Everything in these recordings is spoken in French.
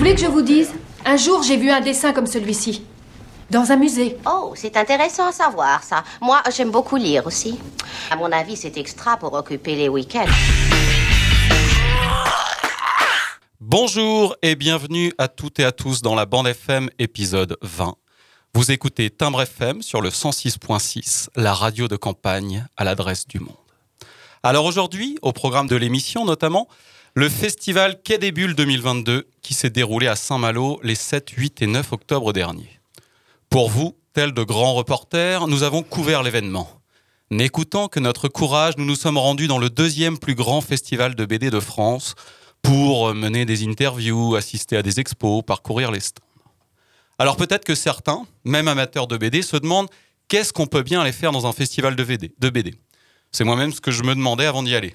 Voulez que je vous dise Un jour, j'ai vu un dessin comme celui-ci. Dans un musée. Oh, c'est intéressant à savoir ça. Moi, j'aime beaucoup lire aussi. À mon avis, c'est extra pour occuper les week-ends. Bonjour et bienvenue à toutes et à tous dans la bande FM épisode 20. Vous écoutez Timbre FM sur le 106.6, la radio de campagne à l'adresse du monde. Alors aujourd'hui, au programme de l'émission notamment, le festival Quai des Bulles 2022 qui s'est déroulé à Saint-Malo les 7, 8 et 9 octobre dernier. Pour vous, tels de grands reporters, nous avons couvert l'événement. N'écoutant que notre courage, nous nous sommes rendus dans le deuxième plus grand festival de BD de France pour mener des interviews, assister à des expos, parcourir les stands. Alors peut-être que certains, même amateurs de BD, se demandent qu'est-ce qu'on peut bien aller faire dans un festival de BD. De BD. C'est moi-même ce que je me demandais avant d'y aller.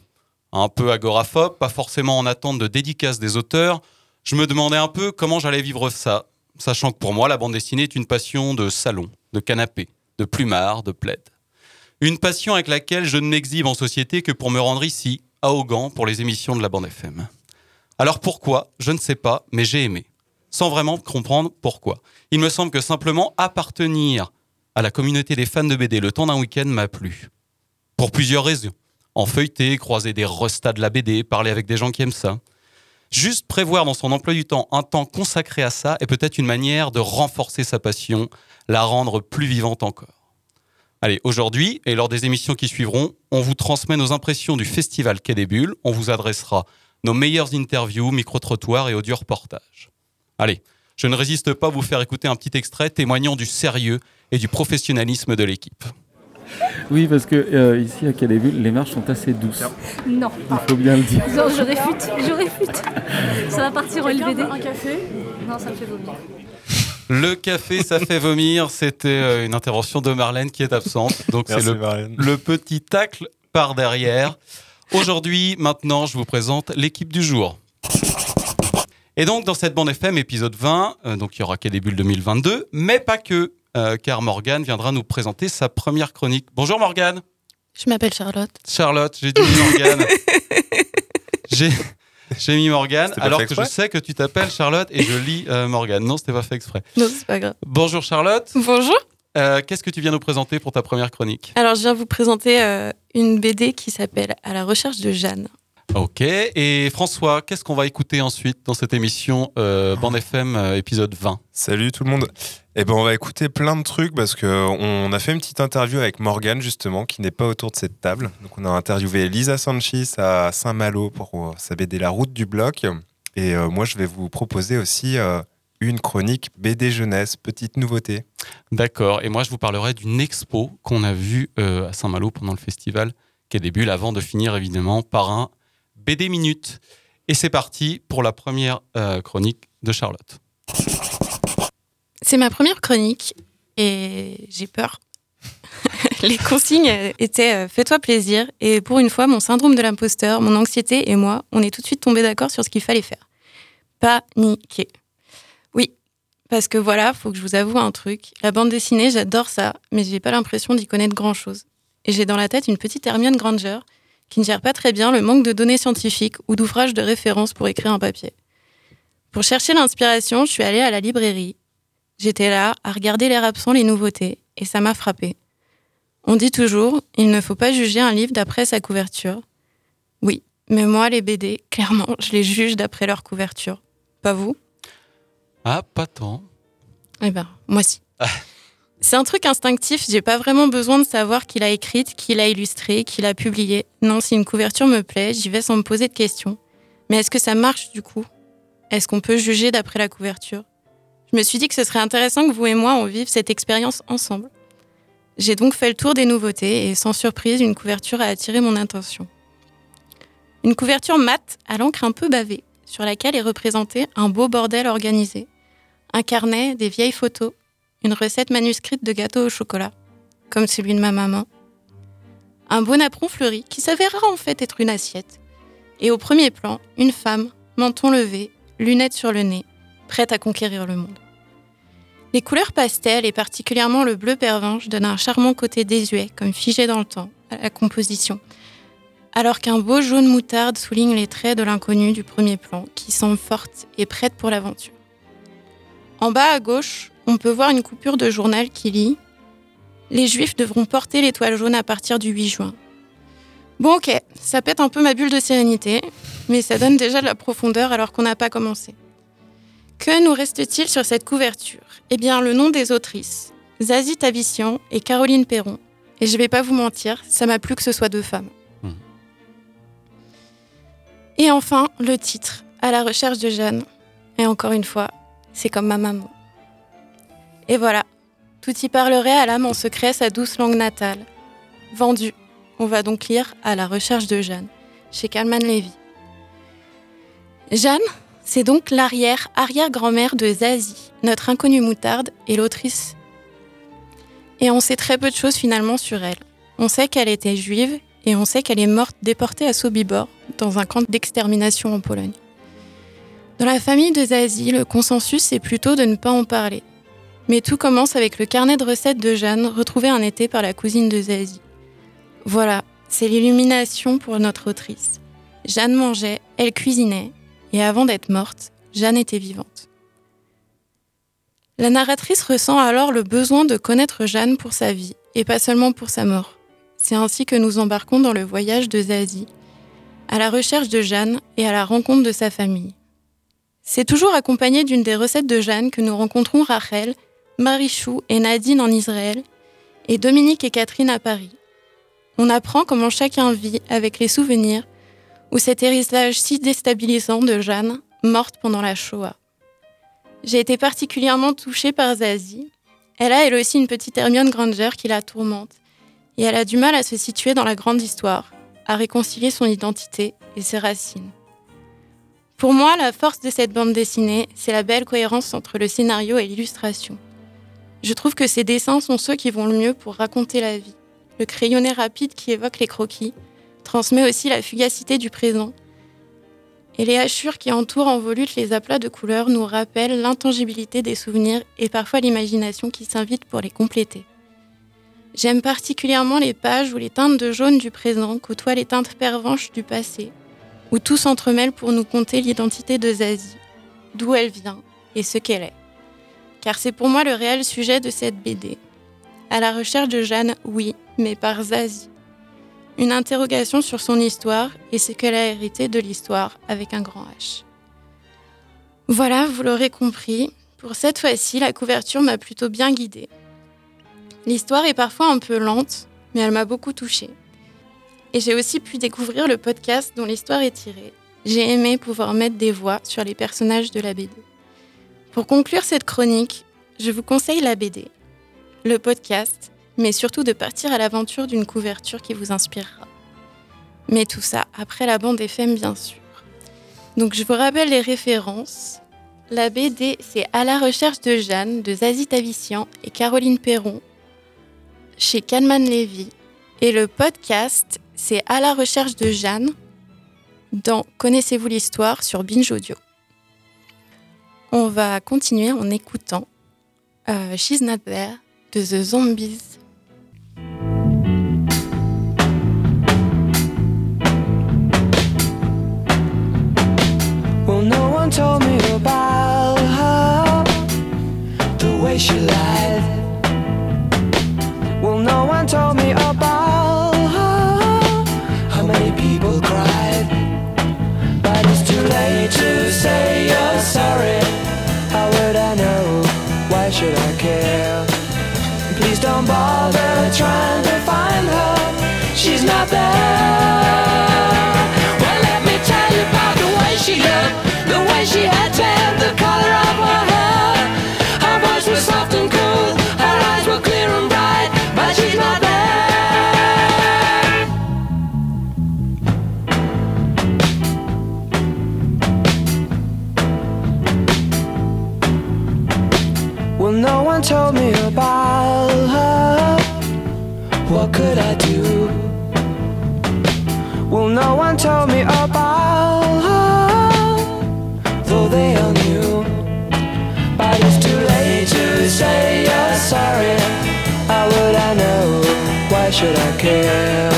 Un peu agoraphobe, pas forcément en attente de dédicace des auteurs, je me demandais un peu comment j'allais vivre ça, sachant que pour moi, la bande dessinée est une passion de salon, de canapé, de plumard, de plaid. Une passion avec laquelle je ne m'exhibe en société que pour me rendre ici, à Augan, pour les émissions de la bande FM. Alors pourquoi? Je ne sais pas, mais j'ai aimé. Sans vraiment comprendre pourquoi. Il me semble que simplement appartenir à la communauté des fans de BD le temps d'un week-end m'a plu. Pour plusieurs raisons. En feuilleter, croiser des restats de la BD, parler avec des gens qui aiment ça. Juste prévoir dans son emploi du temps un temps consacré à ça est peut-être une manière de renforcer sa passion, la rendre plus vivante encore. Allez, aujourd'hui et lors des émissions qui suivront, on vous transmet nos impressions du festival Quai des Bulles, on vous adressera nos meilleures interviews, micro-trottoirs et audio reportages. Allez, je ne résiste pas à vous faire écouter un petit extrait témoignant du sérieux et du professionnalisme de l'équipe. Oui, parce que euh, ici à Calais les marches sont assez douces. Non. Il faut bien le dire. Non, je réfute, je réfute. Ça va partir au LBD. Un café? Non, ça me fait vomir. Le café, ça fait vomir. C'était euh, une intervention de Marlène qui est absente. Donc c'est Merci, le, Marlène. le petit tacle par derrière. Aujourd'hui, maintenant, je vous présente l'équipe du jour. Et donc, dans cette bande FM, épisode 20, euh, donc il y aura Bulles 2022, mais pas que, euh, car Morgane viendra nous présenter sa première chronique. Bonjour Morgane. Je m'appelle Charlotte. Charlotte, j'ai dit Morgane. j'ai, j'ai mis Morgane, alors que je sais que tu t'appelles Charlotte et je lis euh, Morgane. Non, c'était pas fait exprès. Non, c'est pas grave. Bonjour Charlotte. Bonjour. Euh, qu'est-ce que tu viens nous présenter pour ta première chronique? Alors, je viens vous présenter euh, une BD qui s'appelle À la recherche de Jeanne. Ok. Et François, qu'est-ce qu'on va écouter ensuite dans cette émission euh, Bande FM euh, épisode 20 Salut tout le monde. Eh ben on va écouter plein de trucs parce que on a fait une petite interview avec Morgane justement qui n'est pas autour de cette table. Donc on a interviewé Lisa Sanchis à Saint-Malo pour euh, sa BD La route du bloc et euh, moi je vais vous proposer aussi une chronique BD jeunesse, petite nouveauté. D'accord. Et moi, je vous parlerai d'une expo qu'on a vue à Saint-Malo pendant le festival Quai des Bulles, avant de finir évidemment par un BD Minute. Et c'est parti pour la première euh, chronique de Charlotte. C'est ma première chronique et j'ai peur. Les consignes étaient euh, fais-toi plaisir et pour une fois, mon syndrome de l'imposteur, mon anxiété et moi, on est tout de suite tombés d'accord sur ce qu'il fallait faire. Paniquer. Oui, parce que voilà, faut que je vous avoue un truc. La bande dessinée, j'adore ça, mais j'ai pas l'impression d'y connaître grand-chose. Et j'ai dans la tête une petite Hermione Granger qui ne gère pas très bien le manque de données scientifiques ou d'ouvrages de référence pour écrire un papier. Pour chercher l'inspiration, je suis allée à la librairie. J'étais là à regarder l'air absent les nouveautés et ça m'a frappé. On dit toujours, il ne faut pas juger un livre d'après sa couverture. Oui, mais moi, les BD, clairement, je les juge d'après leur couverture. Pas vous? Ah, pas tant. Eh ben, moi si. C'est un truc instinctif, j'ai pas vraiment besoin de savoir qui l'a écrite, qui l'a illustrée, qui l'a publiée. Non, si une couverture me plaît, j'y vais sans me poser de questions. Mais est-ce que ça marche du coup? Est-ce qu'on peut juger d'après la couverture? Je me suis dit que ce serait intéressant que vous et moi on vive cette expérience ensemble. J'ai donc fait le tour des nouveautés et sans surprise, une couverture a attiré mon attention. Une couverture mate à l'encre un peu bavée, sur laquelle est représenté un beau bordel organisé. Un carnet, des vieilles photos, une recette manuscrite de gâteau au chocolat, comme celui de ma maman. Un beau napperon fleuri qui s'avérera en fait être une assiette. Et au premier plan, une femme, menton levé, lunettes sur le nez, prête à conquérir le monde. Les couleurs pastel et particulièrement le bleu pervenche donnent un charmant côté désuet, comme figé dans le temps, à la composition, alors qu'un beau jaune moutarde souligne les traits de l'inconnu du premier plan, qui semble forte et prête pour l'aventure. En bas à gauche, on peut voir une coupure de journal qui lit Les Juifs devront porter l'étoile jaune à partir du 8 juin. Bon ok, ça pète un peu ma bulle de sérénité, mais ça donne déjà de la profondeur alors qu'on n'a pas commencé. Que nous reste-t-il sur cette couverture? Eh bien, le nom des autrices, Zazie Tavissian et Caroline Perron. Et je vais pas vous mentir, ça m'a plu que ce soit deux femmes. Hmm. Et enfin, le titre, À la recherche de Jeanne. Et encore une fois, c'est comme ma maman. Et voilà, tout y parlerait à l'âme en secret sa douce langue natale. Vendu. On va donc lire À la recherche de Jeanne, chez Kalman Levy. Jeanne, c'est donc l'arrière-arrière-grand-mère de Zazie, notre inconnue moutarde et l'autrice. Et on sait très peu de choses finalement sur elle. On sait qu'elle était juive et on sait qu'elle est morte déportée à Sobibor, dans un camp d'extermination en Pologne. Dans la famille de Zazie, le consensus est plutôt de ne pas en parler. Mais tout commence avec le carnet de recettes de Jeanne, retrouvé un été par la cousine de Zazie. Voilà, c'est l'illumination pour notre autrice. Jeanne mangeait, elle cuisinait, et avant d'être morte, Jeanne était vivante. La narratrice ressent alors le besoin de connaître Jeanne pour sa vie, et pas seulement pour sa mort. C'est ainsi que nous embarquons dans le voyage de Zazie, à la recherche de Jeanne et à la rencontre de sa famille. C'est toujours accompagné d'une des recettes de Jeanne que nous rencontrons Rachel, Marichou et Nadine en Israël, et Dominique et Catherine à Paris. On apprend comment chacun vit avec les souvenirs ou cet héritage si déstabilisant de Jeanne, morte pendant la Shoah. J'ai été particulièrement touchée par Zazie. Elle a elle aussi une petite Hermione Granger qui la tourmente, et elle a du mal à se situer dans la grande histoire, à réconcilier son identité et ses racines. Pour moi, la force de cette bande dessinée, c'est la belle cohérence entre le scénario et l'illustration. Je trouve que ces dessins sont ceux qui vont le mieux pour raconter la vie. Le crayonné rapide qui évoque les croquis transmet aussi la fugacité du présent. Et les hachures qui entourent en volute les aplats de couleurs nous rappellent l'intangibilité des souvenirs et parfois l'imagination qui s'invite pour les compléter. J'aime particulièrement les pages où les teintes de jaune du présent côtoient les teintes pervenches du passé, où tout s'entremêle pour nous conter l'identité de Zazie, d'où elle vient et ce qu'elle est. Car c'est pour moi le réel sujet de cette BD. À la recherche de Jeanne, oui, mais par Zazie. Une interrogation sur son histoire et ce qu'elle a hérité de l'histoire avec un grand H. Voilà, vous l'aurez compris, pour cette fois-ci, la couverture m'a plutôt bien guidée. L'histoire est parfois un peu lente, mais elle m'a beaucoup touchée. Et j'ai aussi pu découvrir le podcast dont l'histoire est tirée. J'ai aimé pouvoir mettre des voix sur les personnages de la BD. Pour conclure cette chronique, je vous conseille la BD, le podcast, mais surtout de partir à l'aventure d'une couverture qui vous inspirera. Mais tout ça après la bande FM, bien sûr. Donc je vous rappelle les références. La BD, c'est À la recherche de Jeanne de Zazie Tavissian et Caroline Perron chez Kalman Levy. Et le podcast, c'est À la recherche de Jeanne dans Connaissez-vous l'histoire sur Binge Audio. On va continuer en écoutant euh, She's Not There de The Zombies. Well, no one told me about her, the way she lied. Well, no one told me about her, how many people cried. But it's too late to say should I care? Please don't bother trying to find her. She's not there. Care?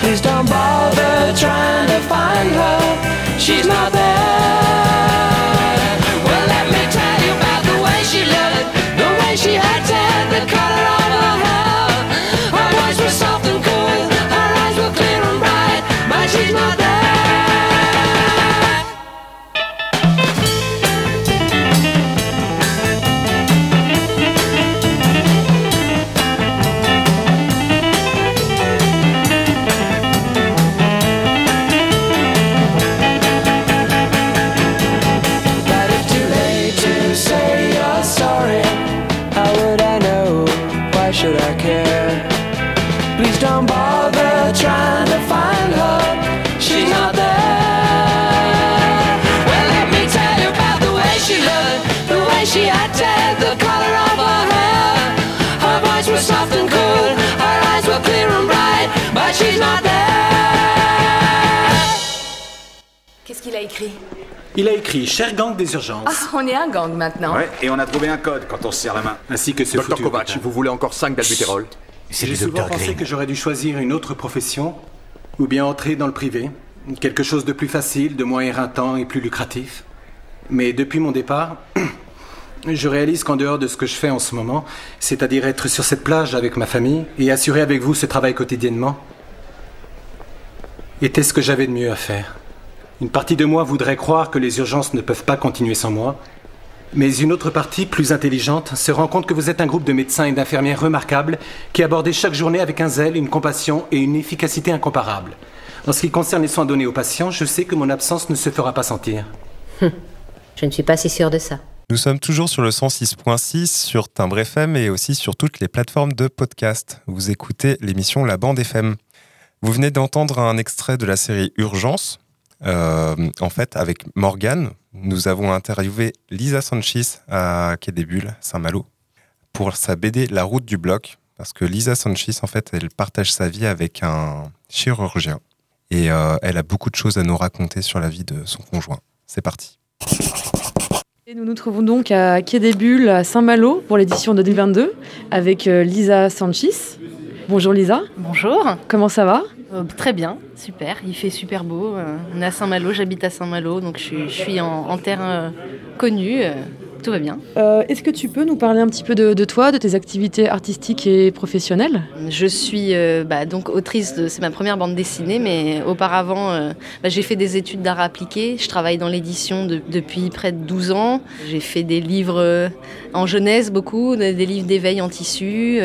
Please don't bother trying to find her. She's not qu'il a écrit Il a écrit Cher gang des urgences. Ah, on est un gang maintenant. Ouais, et on a trouvé un code quand on se serre la main. Ainsi que ce Docteur Kovac, vous voulez encore 5 d'albutérol J'ai souvent pensé que j'aurais dû choisir une autre profession, ou bien entrer dans le privé. Quelque chose de plus facile, de moins éreintant et plus lucratif. Mais depuis mon départ, je réalise qu'en dehors de ce que je fais en ce moment, c'est-à-dire être sur cette plage avec ma famille et assurer avec vous ce travail quotidiennement, était ce que j'avais de mieux à faire. Une partie de moi voudrait croire que les urgences ne peuvent pas continuer sans moi, mais une autre partie, plus intelligente, se rend compte que vous êtes un groupe de médecins et d'infirmières remarquables qui abordez chaque journée avec un zèle, une compassion et une efficacité incomparables. En ce qui concerne les soins donnés aux patients, je sais que mon absence ne se fera pas sentir. Je ne suis pas si sûre de ça. Nous sommes toujours sur le 106.6 sur Timbre FM et aussi sur toutes les plateformes de podcast. Vous écoutez l'émission La Bande FM. Vous venez d'entendre un extrait de la série Urgence. Euh, en fait, avec Morgane, nous avons interviewé Lisa Sanchez à Quai des Bulles, Saint-Malo, pour sa BD La route du bloc. Parce que Lisa Sanchez, en fait, elle partage sa vie avec un chirurgien. Et euh, elle a beaucoup de choses à nous raconter sur la vie de son conjoint. C'est parti. Et nous nous trouvons donc à Quai des Bulles, à Saint-Malo, pour l'édition 2022, avec euh, Lisa Sanchez. Bonjour Lisa. Bonjour. Comment ça va? Euh, très bien, super. Il fait super beau. Euh, on est à Saint-Malo, j'habite à Saint-Malo, donc je suis, je suis en, en terre euh, connue. Tout va bien. Est-ce que tu peux nous parler un petit peu de, de toi, de tes activités artistiques et professionnelles? Je suis bah, donc autrice, de, c'est ma première bande dessinée, mais auparavant, bah, j'ai fait des études d'art appliqué. Je travaille dans l'édition de- depuis près de 12 ans. J'ai fait des livres en jeunesse, beaucoup, des livres d'éveil en tissu.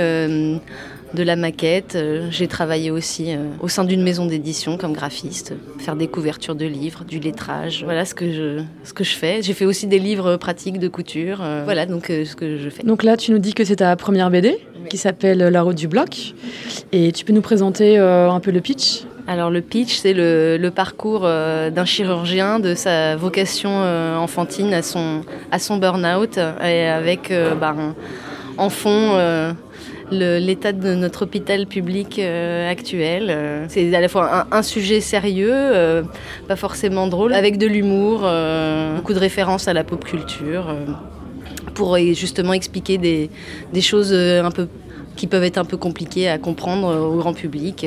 De la maquette. Euh, J'ai travaillé aussi euh, au sein d'une maison d'édition comme graphiste, faire des couvertures de livres, du lettrage. Voilà ce que je, ce que je fais. J'ai fait aussi des livres pratiques de couture. Euh, voilà donc ce que je fais. Donc là, tu nous dis que c'est ta première BD, qui s'appelle La route du bloc. Et tu peux nous présenter un peu le pitch? Alors le pitch, c'est le, le parcours euh, d'un chirurgien, de sa vocation euh, enfantine à son, à son burn-out, et avec euh, bah, en fond l'état de notre hôpital public euh, actuel. Euh, C'est à la fois un, sujet sérieux, euh, pas forcément drôle, avec de l'humour, beaucoup de références à la pop culture, pour justement expliquer des, choses un peu qui peuvent être un peu compliquées à comprendre au grand public.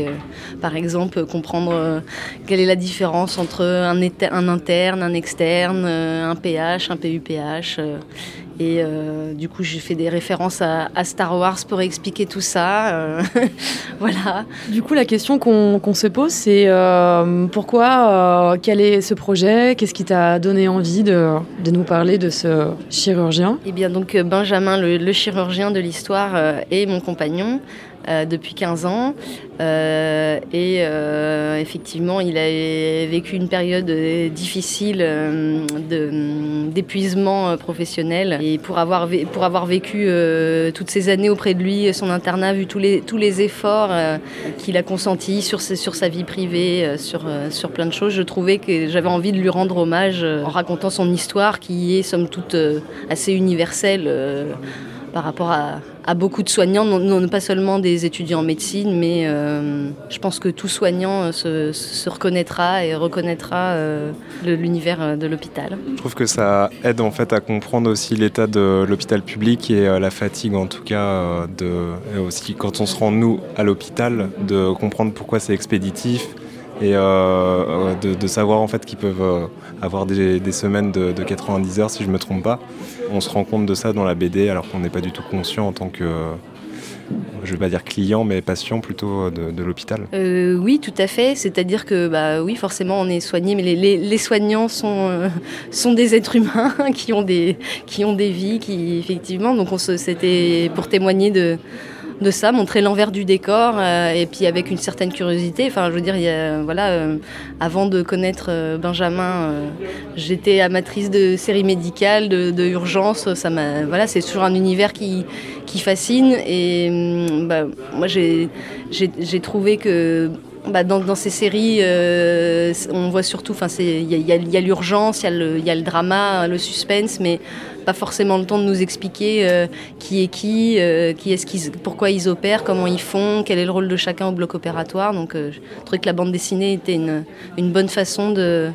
Par exemple, comprendre quelle est la différence entre un, interne, un externe, un PH, un PUPH. Et euh, du coup, j'ai fait des références à, à Star Wars pour expliquer tout ça. euh, voilà. Du coup, la question qu'on se pose, c'est euh, pourquoi, quel est ce projet? Qu'est-ce qui t'a donné envie de, de nous parler de ce chirurgien? Eh bien, donc Benjamin, le, le chirurgien de l'histoire, est mon compagnon euh, depuis 15 ans. Euh, et euh, effectivement, il a vécu une période difficile d'épuisement professionnel. Et pour avoir, pour avoir vécu toutes ces années auprès de lui, son internat, vu tous les, tous les efforts qu'il a consentis sur, sur sa vie privée, sur, sur plein de choses, je trouvais que j'avais envie de lui rendre hommage en racontant son histoire qui est somme toute assez universelle. Par rapport à, beaucoup de soignants, non, pas seulement des étudiants en médecine, mais euh, je pense que tout soignant euh, se, reconnaîtra et reconnaîtra euh, l'univers de l'hôpital. Je trouve que ça aide en fait à comprendre aussi l'état de l'hôpital public et la fatigue en tout cas de aussi quand on se rend nous à l'hôpital de comprendre pourquoi c'est expéditif et euh, de, savoir en fait qu'ils peuvent euh, avoir des, semaines de, de 90 heures si je me trompe pas. On se rend compte de ça dans la BD alors qu'on n'est pas du tout conscient en tant que euh, je vais pas dire client mais patient plutôt de, l'hôpital. Oui, tout à fait. C'est-à-dire que, bah, oui, forcément, on est soigné, mais les, soignants sont, sont des êtres humains qui ont des, qui ont des vies, qui, effectivement. Donc, c'était pour témoigner de, de ça, montrer l'envers du décor, euh, et puis avec une certaine curiosité. A, voilà, euh, avant de connaître euh, Benjamin, euh, j'étais amatrice de séries médicales, de, urgences. Voilà, c'est toujours un univers qui, fascine. Et hum, bah, moi, j'ai trouvé que bah, dans, dans ces séries, euh, on voit surtout, il y a, l'urgence, il y, a le- drama, le suspense, mais pas forcément le temps de nous expliquer euh, qui est qui, euh, qui qu'ils, pourquoi ils opèrent, comment ils font, quel est le rôle de chacun au bloc opératoire. Donc, je trouvais que la bande dessinée était une, une bonne façon de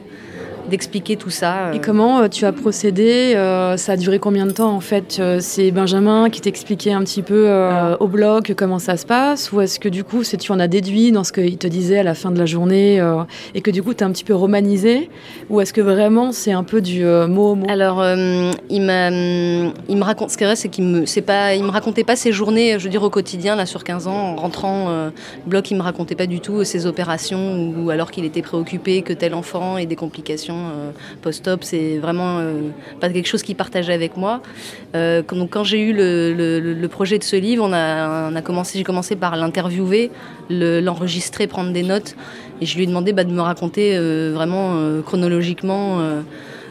d'expliquer tout ça. Et comment euh, tu as procédé euh, Ça a duré combien de temps en fait Euh, C'est Benjamin qui t'expliquait un petit peu euh, au bloc comment ça se passe Ou est-ce que du coup c'est tu en as déduit dans ce qu'il te disait à la fin de la journée euh, et que du coup tu as un petit peu romanisé Ou est-ce que vraiment c'est un peu du euh, mot au mot? Alors, euh, il, m'a, il me raconte, ce qui est vrai, c'est qu'il me, c'est pas, il me racontait pas ses journées, je veux dire, au quotidien, là, sur 15 ans, en rentrant euh, bloc, il me racontait pas du tout ses opérations, ou alors qu'il était préoccupé que tel enfant ait des complications euh, post-op, c'est vraiment euh, pas quelque chose qu'il partageait avec moi. Euh, quand, j'ai eu le, projet de ce livre, on a, commencé, j'ai commencé par l'interviewer, le- l'enregistrer, prendre des notes, et je lui ai demandé bah, de me raconter vraiment chronologiquement.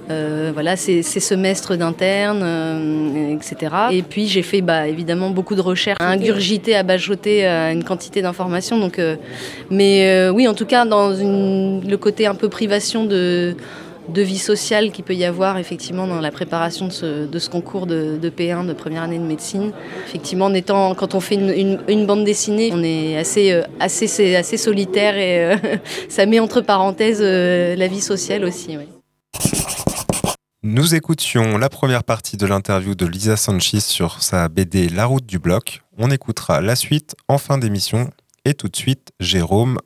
Euh, voilà, ces, semestres d'interne, euh, etc. Et puis j'ai fait bah, évidemment beaucoup de recherches, à ingurgiter, à bajoter euh, une quantité d'informations. Donc, mais oui, en tout cas, dans le côté un peu privation de, vie sociale qu'il peut y avoir effectivement dans la préparation de ce, concours de, de P1 de première année de médecine. Effectivement, en étant, quand on fait une, bande dessinée, on est assez, assez, assez solitaire et ça met entre parenthèses la vie sociale aussi. Nous écoutions la première partie de l'interview de Lisa Sanchez sur sa BD La route du bloc. On écoutera la suite en fin d'émission. Et tout de suite, Jérôme,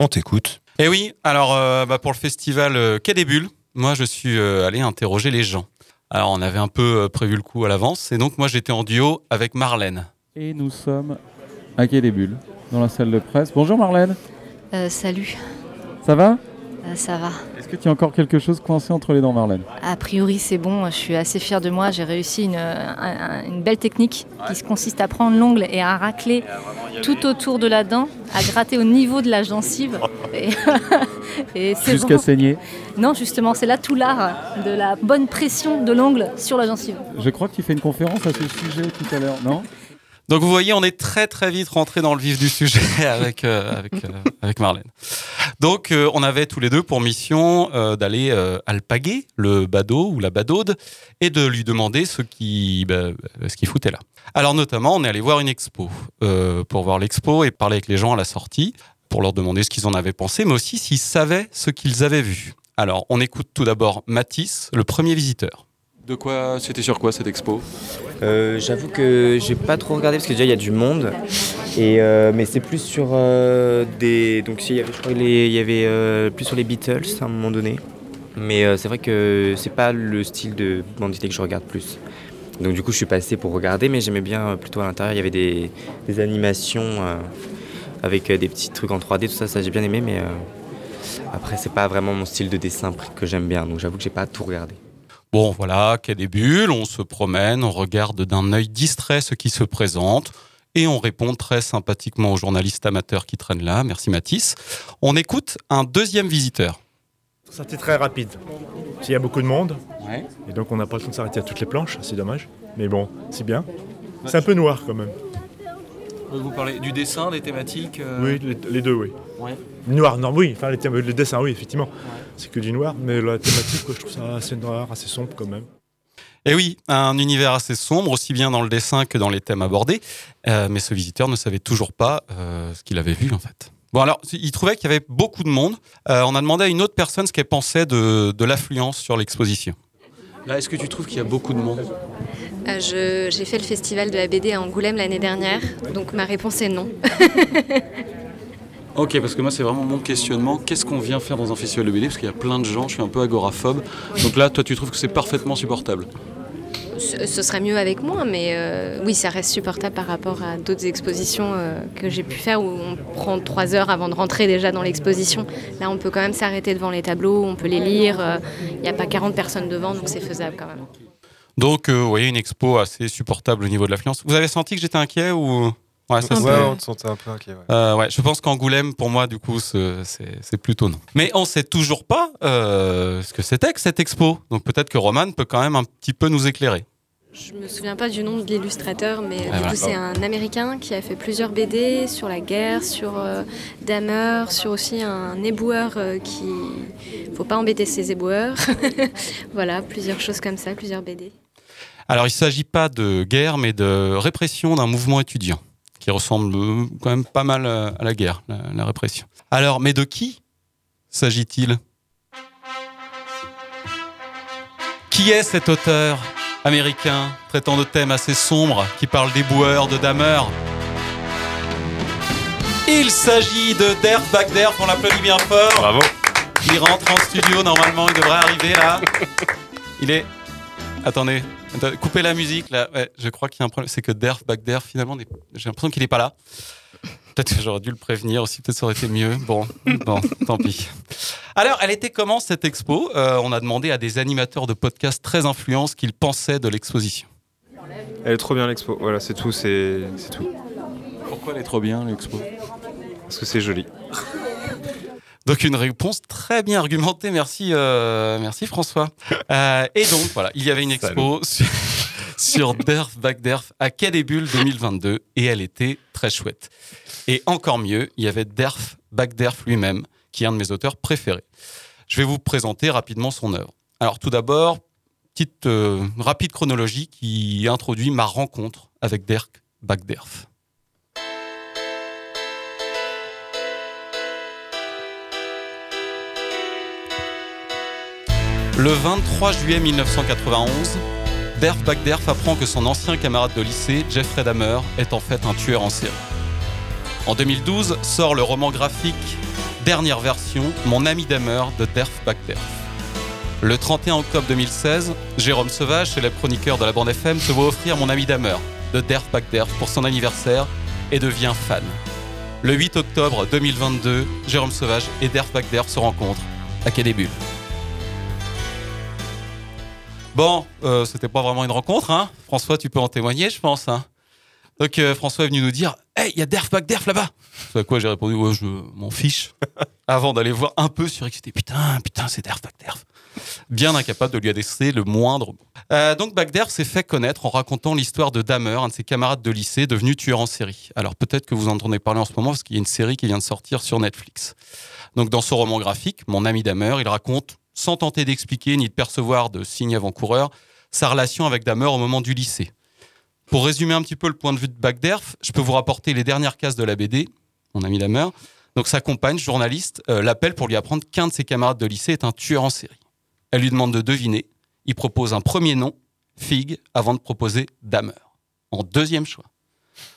on t'écoute. Et oui, alors euh, bah, pour le festival euh, Quai des Bulles, moi je suis euh, allé interroger les gens. Alors on avait un peu prévu le coup à l'avance, et donc moi j'étais en duo avec Marlène. Et nous sommes à Quai des Bulles, dans la salle de presse. Bonjour Marlène, Euh, salut, ça va? Ça va. Est-ce que tu as encore quelque chose coincé entre les dents Marlène? A priori, c'est bon. Je suis assez fière de moi. J'ai réussi une, un- un- une belle technique qui se consiste à prendre l'ongle et à racler tout autour de la dent, à gratter au niveau de la gencive. Et, et c'est Jusqu'à bon. saigner Non, justement, c'est là tout l'art de la bonne pression de l'ongle sur la gencive. Je crois que tu fais une conférence à ce sujet tout à l'heure, non? Donc vous voyez, on est très très vite rentré dans le vif du sujet avec, euh, euh, avec Marlène. Donc euh, on avait tous les deux pour mission d'aller alpaguer le badaud ou la badaude et de lui demander ce qui bah, ce qu'il foutait là. Alors notamment, on est allé voir une expo pour voir l'expo et parler avec les gens à la sortie pour leur demander ce qu'ils en avaient pensé, mais aussi s'ils savaient ce qu'ils avaient vu. Alors on écoute tout d'abord Matisse, le premier visiteur. De quoi C'était sur quoi cette expo Euh, J'avoue que j'ai pas trop regardé parce que déjà il y a du monde. Et euh, mais c'est plus sur euh, des. Donc il y avait, je crois, les- il y avait plus sur les Beatles à un moment donné. Mais c'est vrai que c'est pas le style de dessinée que je regarde plus. Donc du coup je suis passé pour regarder, mais j'aimais bien plutôt à l'intérieur. Il y avait des, des animations avec des petits trucs en 3D, tout ça, ça j'ai bien aimé. Mais après c'est pas vraiment mon style de dessin que j'aime bien. Donc j'avoue que j'ai pas tout regardé. Bon, voilà, quai des bulles, on se promène, on regarde d'un œil distrait ce qui se présente et on répond très sympathiquement aux journalistes amateurs qui traînent là. Merci Mathis. On écoute un deuxième visiteur. Ça a été très rapide. Il y a beaucoup de monde. Et donc on n'a pas le temps de s'arrêter à toutes les planches, c'est dommage. Mais bon, c'est bien. C'est un peu noir quand même. Vous parlez du dessin, des thématiques euh, Oui, les, les deux, oui. Ouais. Noir, non, oui. Enfin, les, le dessin, oui, effectivement. C'est que du noir, mais la thématique, quoi, je trouve ça assez noir, assez sombre quand même. Et oui, un univers assez sombre, aussi bien dans le dessin que dans les thèmes abordés. Euh, mais ce visiteur ne savait toujours pas euh, ce qu'il avait vu, en fait. Bon, alors, il trouvait qu'il y avait beaucoup de monde. Euh, on a demandé à une autre personne ce qu'elle pensait de, de l'affluence sur l'exposition. Là, est-ce que tu trouves qu'il y a beaucoup de monde? Euh, je- J'ai fait le festival de la BD à Angoulême l'année dernière, donc ma réponse est non. Ok, parce que moi, c'est vraiment mon questionnement. Qu'est-ce qu'on vient faire dans un festival de BD Parce qu'il y a plein de gens, je suis un peu agoraphobe. Donc là, toi, tu trouves que c'est parfaitement supportable? Ce, ce serait mieux avec moi, mais euh, oui, ça reste supportable par rapport à d'autres expositions euh, que j'ai pu faire où on prend trois heures avant de rentrer déjà dans l'exposition. Là, on peut quand même s'arrêter devant les tableaux, on peut les lire. euh, Il n'y a pas 40 personnes devant, donc c'est faisable quand même. Donc, euh, vous voyez, une expo assez supportable au niveau de l'affluence. Vous avez senti que j'étais inquiet ou? Ouais, ça Ouais, on te sentait un peu inquiet. ouais. Euh, ouais, je pense qu'Angoulême, pour moi, du coup, c'est plutôt non. Mais on sait toujours pas euh, ce que c'était que cette expo. Donc peut-être que Roman peut quand même un petit peu nous éclairer. Je me souviens pas du nom de l'illustrateur, mais Ah, du voilà. coup, c'est un Américain qui a fait plusieurs BD sur la guerre, sur euh, Dahmer, sur aussi un éboueur euh, qui. Faut pas embêter ses éboueurs. voilà, plusieurs choses comme ça, plusieurs BD. Alors, il ne s'agit pas de guerre, mais de répression d'un mouvement étudiant, qui ressemble quand même pas mal euh, à la guerre, la, la répression. Alors, mais de qui s'agit-il? Qui est cet auteur américain traitant de thèmes assez sombres, qui parle des boueurs, de Dahmer Il s'agit de Derf Bagderf, on l'applaudit bien fort. Bravo. Il rentre en studio, normalement, il devrait arriver là. Il est. Attendez, attendez, coupez la musique là. Ouais, je crois qu'il y a un problème. C'est que Derf, Bagderf, finalement, n'est- j'ai l'impression qu'il n'est pas là. Peut-être que j'aurais dû le prévenir aussi, peut-être ça aurait été mieux. Bon, bon, tant pis. Alors, elle était comment cette expo? Euh, On a demandé à des animateurs de podcasts très influents ce qu'ils pensaient de l'exposition. Elle est trop bien l'expo, voilà, c'est tout, c'est c'est tout. Pourquoi elle est trop bien l'expo? Parce que c'est joli. Donc une réponse très bien argumentée, merci, euh, merci François. Euh, et donc voilà, il y avait une expo sur, sur Derf Bagderf à Quai des Bulles 2022 et elle était très chouette. Et encore mieux, il y avait Derf Bagderf lui-même, qui est un de mes auteurs préférés. Je vais vous présenter rapidement son œuvre. Alors tout d'abord, petite euh, rapide chronologie qui introduit ma rencontre avec Dirk Bagderf. Le 23 juillet 1991, Derf Bagderf apprend que son ancien camarade de lycée, Jeffrey Dahmer, est en fait un tueur en série. En 2012 sort le roman graphique Dernière version, Mon ami Dahmer de Derf Bagderf. Le 31 octobre 2016, Jérôme Sauvage, célèbre chroniqueur de la bande FM, se voit offrir Mon ami Dahmer de Derf Bagderf pour son anniversaire et devient fan. Le 8 octobre 2022, Jérôme Sauvage et Derf Bagderf se rencontrent à Quai. Bon, euh, c'était pas vraiment une rencontre, hein. François, tu peux en témoigner, je pense. hein. Donc euh, François est venu nous dire Hey, il y a Derf Bagderf là-bas C'est à quoi j'ai répondu Ouais, je m'en fiche. Avant d'aller voir un peu sur XT. Putain, putain, c'est Derf Bagderf. Bien incapable de lui adresser le moindre. Euh, donc Bagderf s'est fait connaître en racontant l'histoire de Dahmer, un de ses camarades de lycée devenu tueur en série. Alors peut-être que vous en entendez parler en ce moment parce qu'il y a une série qui vient de sortir sur Netflix. Donc dans ce roman graphique, Mon ami Dahmer, il raconte, sans tenter d'expliquer ni de percevoir de signes avant-coureurs, sa relation avec Dahmer au moment du lycée. Pour résumer un petit peu le point de vue de Bagderf, je peux vous rapporter les dernières cases de la BD, Mon ami Dahmer. Donc sa compagne, journaliste, euh, l'appelle pour lui apprendre qu'un de ses camarades de lycée est un tueur en série. Elle lui demande de deviner. Il propose un premier nom, Fig, avant de proposer Dahmer, en deuxième choix.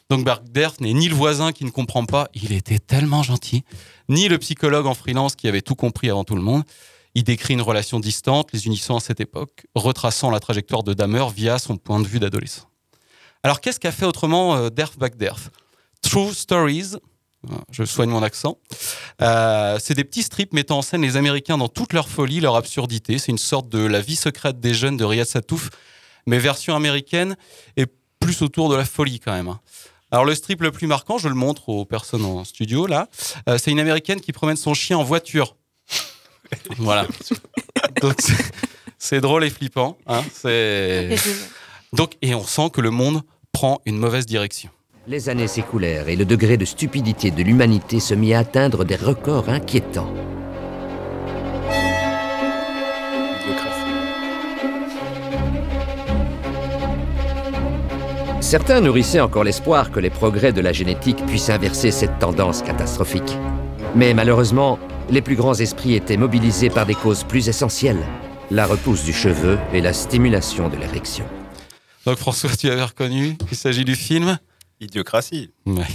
Donc Bagderf n'est ni le voisin qui ne comprend pas, il était tellement gentil, ni le psychologue en freelance qui avait tout compris avant tout le monde. Il décrit une relation distante, les unissant à cette époque, retraçant la trajectoire de Dahmer via son point de vue d'adolescent. Alors qu'est-ce qu'a fait autrement euh, Derf Bagderf True Stories, euh, je soigne mon accent, euh, c'est des petits strips mettant en scène les Américains dans toute leur folie, leur absurdité. C'est une sorte de la vie secrète des jeunes de Riyad Satouf, mais version américaine et plus autour de la folie quand même. hein. Alors le strip le plus marquant, je le montre aux personnes en studio là, c'est une américaine qui promène son chien en voiture. Voilà. Donc c'est- drôle et flippant. hein, Donc et on sent que le monde prend une mauvaise direction. Les années s'écoulèrent et le degré de stupidité de l'humanité se mit à atteindre des records inquiétants. Certains nourrissaient encore l'espoir que les progrès de la génétique puissent inverser cette tendance catastrophique. Mais malheureusement, les plus grands esprits étaient mobilisés par des causes plus essentielles, la repousse du cheveu et la stimulation de l'érection. Donc François, tu avais reconnu Il s'agit du film Idiocratie. Ouais.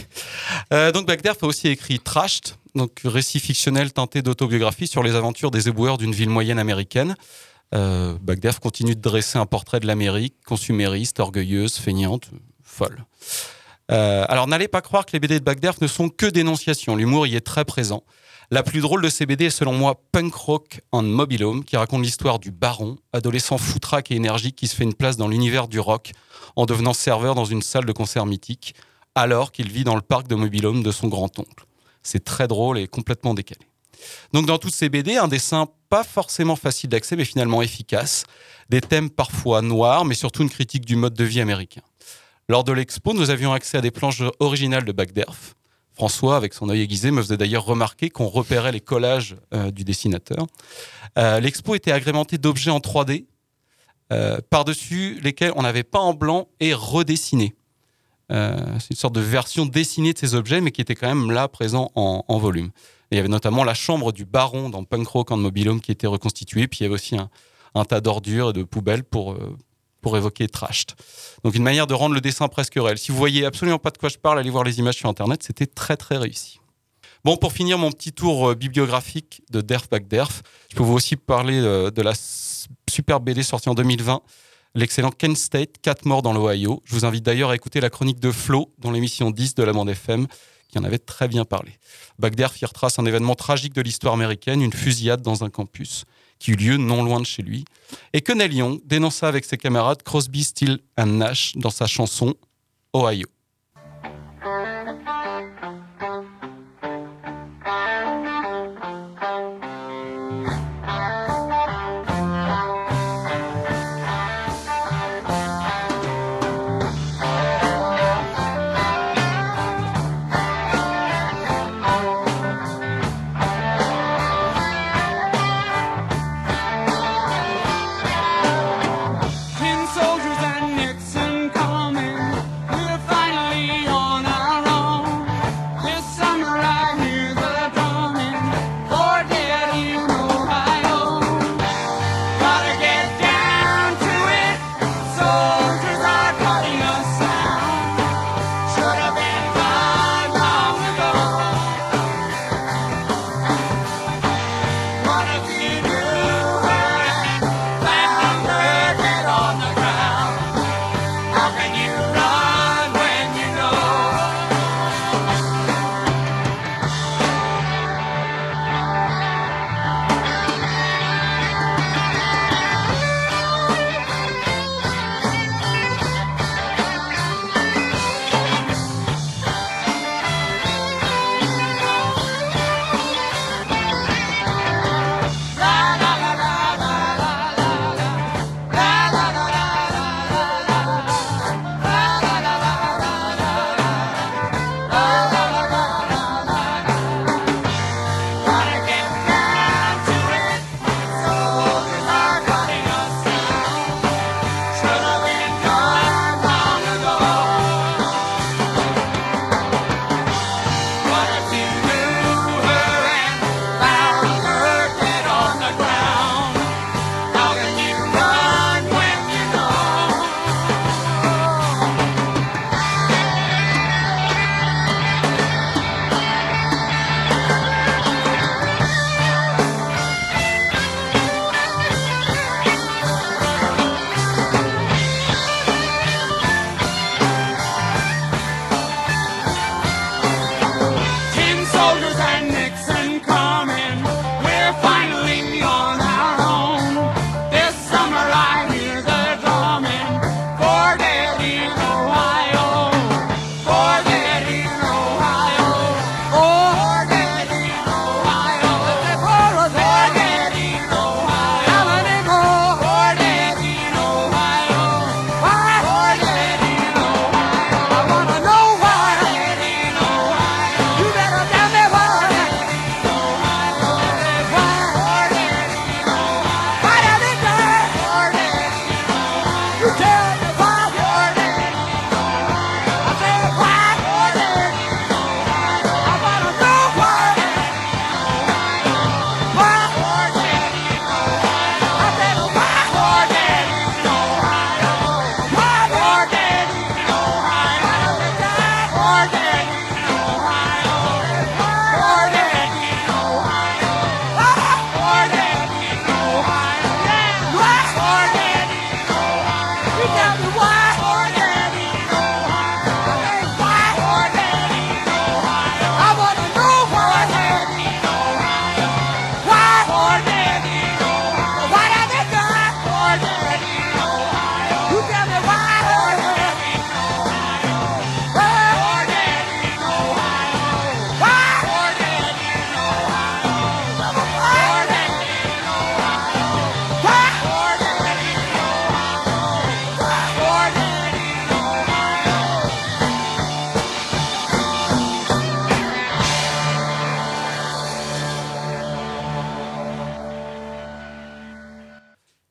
Euh, donc Bagderf a aussi écrit Trashed, donc récit fictionnel teinté d'autobiographie sur les aventures des éboueurs d'une ville moyenne américaine. Euh, Bagderf continue de dresser un portrait de l'Amérique, consumériste, orgueilleuse, feignante, folle. Euh, alors n'allez pas croire que les BD de Bagderf ne sont que dénonciations, l'humour y est très présent. La plus drôle de ces BD est selon moi Punk Rock en Mobile Home, qui raconte l'histoire du baron, adolescent foutraque et énergique qui se fait une place dans l'univers du rock en devenant serveur dans une salle de concert mythique, alors qu'il vit dans le parc de Mobile Home de son grand-oncle. C'est très drôle et complètement décalé. Donc dans toutes ces BD, un dessin pas forcément facile d'accès, mais finalement efficace, des thèmes parfois noirs, mais surtout une critique du mode de vie américain. Lors de l'expo, nous avions accès à des planches originales de Bagderf, François, avec son œil aiguisé, me faisait d'ailleurs remarquer qu'on repérait les collages euh, du dessinateur. Euh, L'expo était agrémentée d'objets en 3D, euh, par-dessus lesquels on n'avait pas en blanc et redessiné. C'est une sorte de version dessinée de ces objets, mais qui était quand même là, présent en, volume. Il y avait notamment la chambre du baron dans Punk Rock and Mobile Home qui était reconstituée, puis il y avait aussi un tas d'ordures et de poubelles pour, pour évoquer Trashed. Donc une manière de rendre le dessin presque réel. Si vous voyez absolument pas de quoi je parle, allez voir les images sur Internet, c'était très très réussi. Bon, pour finir mon petit tour euh, bibliographique de Derf Back Derf, je peux vous aussi parler euh, de la super BD sortie en 2020, l'excellent Kent State, 4 morts dans l'Ohio. Je vous invite d'ailleurs à écouter la chronique de Flo dans l'émission 10 de la bande FM, qui en avait très bien parlé. Bagderf y retrace un événement tragique de l'histoire américaine, une fusillade dans un campus qui eut lieu non loin de chez lui, et que Neil Young dénonça avec ses camarades Crosby, Still and Nash dans sa chanson Ohio.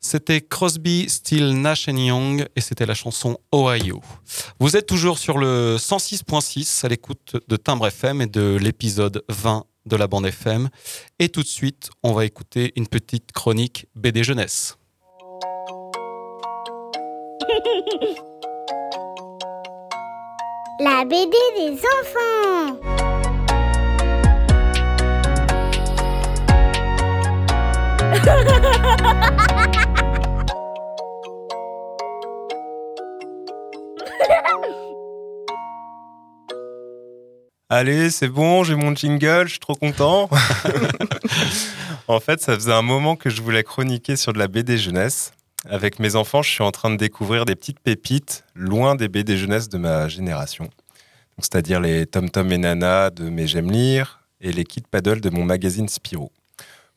C'était Crosby, Still, Nash Young et c'était la chanson Ohio. Vous êtes toujours sur le 106.6 à l'écoute de Timbre FM et de l'épisode 20 de la bande FM. Et tout de suite, on va écouter une petite chronique BD Jeunesse. La BD des enfants. Allez, c'est bon, j'ai mon jingle, je suis trop content. en fait, ça faisait un moment que je voulais chroniquer sur de la BD jeunesse. Avec mes enfants, je suis en train de découvrir des petites pépites loin des BD jeunesse de ma génération. C'est-à-dire les Tom Tom et Nana de mes J'aime lire et les Kid Paddle de mon magazine Spirou.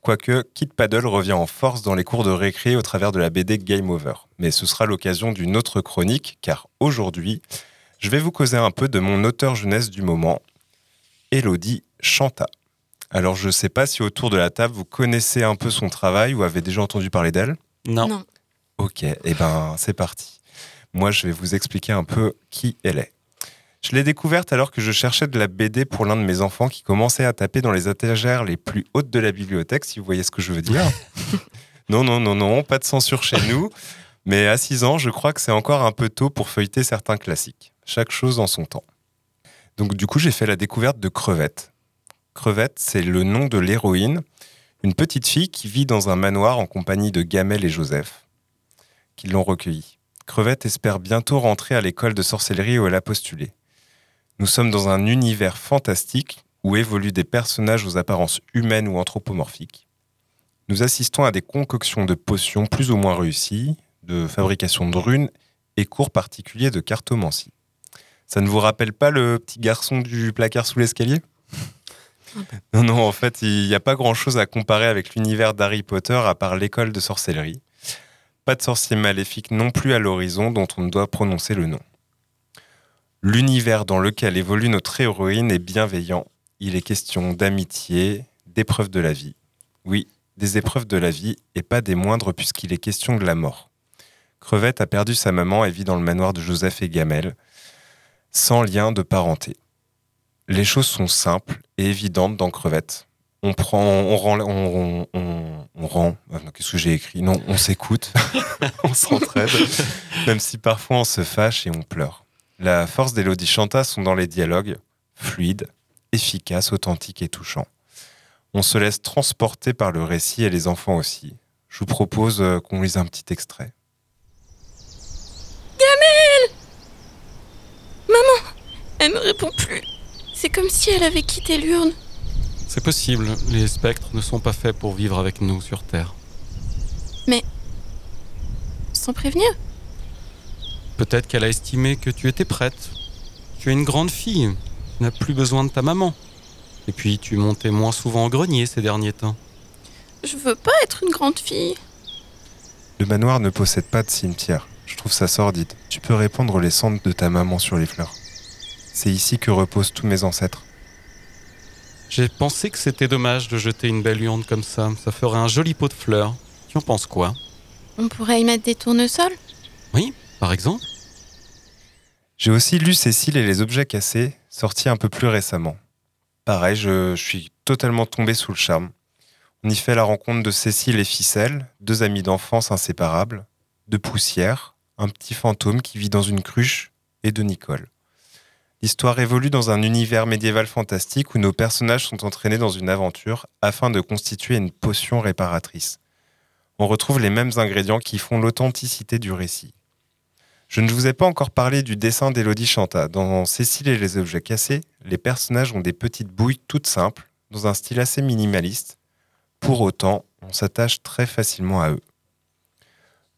Quoique Kid Paddle revient en force dans les cours de récré au travers de la BD Game Over. Mais ce sera l'occasion d'une autre chronique, car aujourd'hui, je vais vous causer un peu de mon auteur jeunesse du moment, Elodie Chanta. Alors je ne sais pas si autour de la table vous connaissez un peu son travail ou avez déjà entendu parler d'elle? Non. Non. Ok, et eh ben c'est parti. Moi je vais vous expliquer un peu qui elle est. Je l'ai découverte alors que je cherchais de la BD pour l'un de mes enfants qui commençait à taper dans les étagères les plus hautes de la bibliothèque, si vous voyez ce que je veux dire. non, non, non, non, pas de censure chez nous. Mais à 6 ans, je crois que c'est encore un peu tôt pour feuilleter certains classiques. Chaque chose en son temps. Donc du coup, j'ai fait la découverte de Crevette. Crevette, c'est le nom de l'héroïne, une petite fille qui vit dans un manoir en compagnie de Gamel et Joseph, qui l'ont recueillie. Crevette espère bientôt rentrer à l'école de sorcellerie où elle a postulé. Nous sommes dans un univers fantastique où évoluent des personnages aux apparences humaines ou anthropomorphiques. Nous assistons à des concoctions de potions plus ou moins réussies, de fabrication de runes et cours particuliers de cartomancie. Ça ne vous rappelle pas le petit garçon du placard sous l'escalier? Non, non, en fait, il n'y a pas grand-chose à comparer avec l'univers d'Harry Potter à part l'école de sorcellerie. Pas de sorcier maléfique non plus à l'horizon dont on ne doit prononcer le nom. L'univers dans lequel évolue notre héroïne est bienveillant. Il est question d'amitié, d'épreuves de la vie. Oui, des épreuves de la vie, et pas des moindres puisqu'il est question de la mort. Crevette a perdu sa maman et vit dans le manoir de Joseph et Gamel, sans lien de parenté. Les choses sont simples et évidentes dans Crevette. On prend, on rend, on, on- on rend. ah Qu'est-ce que j'ai écrit? Non, on s'écoute, on s'entraide, même si parfois on se fâche et on pleure. La force d'Elodie Chanta sont dans les dialogues, fluides, efficaces, authentiques et touchants. On se laisse transporter par le récit et les enfants aussi. Je vous propose euh, qu'on lise un petit extrait. Gamel Maman, elle me répond plus. C'est comme si elle avait quitté l'urne. C'est possible, les spectres ne sont pas faits pour vivre avec nous sur Terre. Mais. Sans prévenir Peut-être qu'elle a estimé que tu étais prête. Tu es une grande fille, tu n'as plus besoin de ta maman. Et puis tu montais moins souvent au grenier ces derniers temps. Je veux pas être une grande fille. Le manoir ne possède pas de cimetière. Je trouve ça sordide. Tu peux répandre les cendres de ta maman sur les fleurs. C'est ici que reposent tous mes ancêtres. J'ai pensé que c'était dommage de jeter une belle urne comme ça. Ça ferait un joli pot de fleurs. Tu en penses quoi? On pourrait y mettre des tournesols? Oui, par exemple J'ai aussi lu Cécile et les objets cassés, sorti un peu plus récemment. Pareil, je, je suis totalement tombé sous le charme. On y fait la rencontre de Cécile et Ficelle, deux amis d'enfance inséparables, de Poussière, un petit fantôme qui vit dans une cruche, et de Nicole. L'histoire évolue dans un univers médiéval fantastique où nos personnages sont entraînés dans une aventure afin de constituer une potion réparatrice. On retrouve les mêmes ingrédients qui font l'authenticité du récit. Je ne vous ai pas encore parlé du dessin d'Élodie Chanta. Dans Cécile et les objets cassés, les personnages ont des petites bouilles toutes simples, dans un style assez minimaliste. Pour autant, on s'attache très facilement à eux.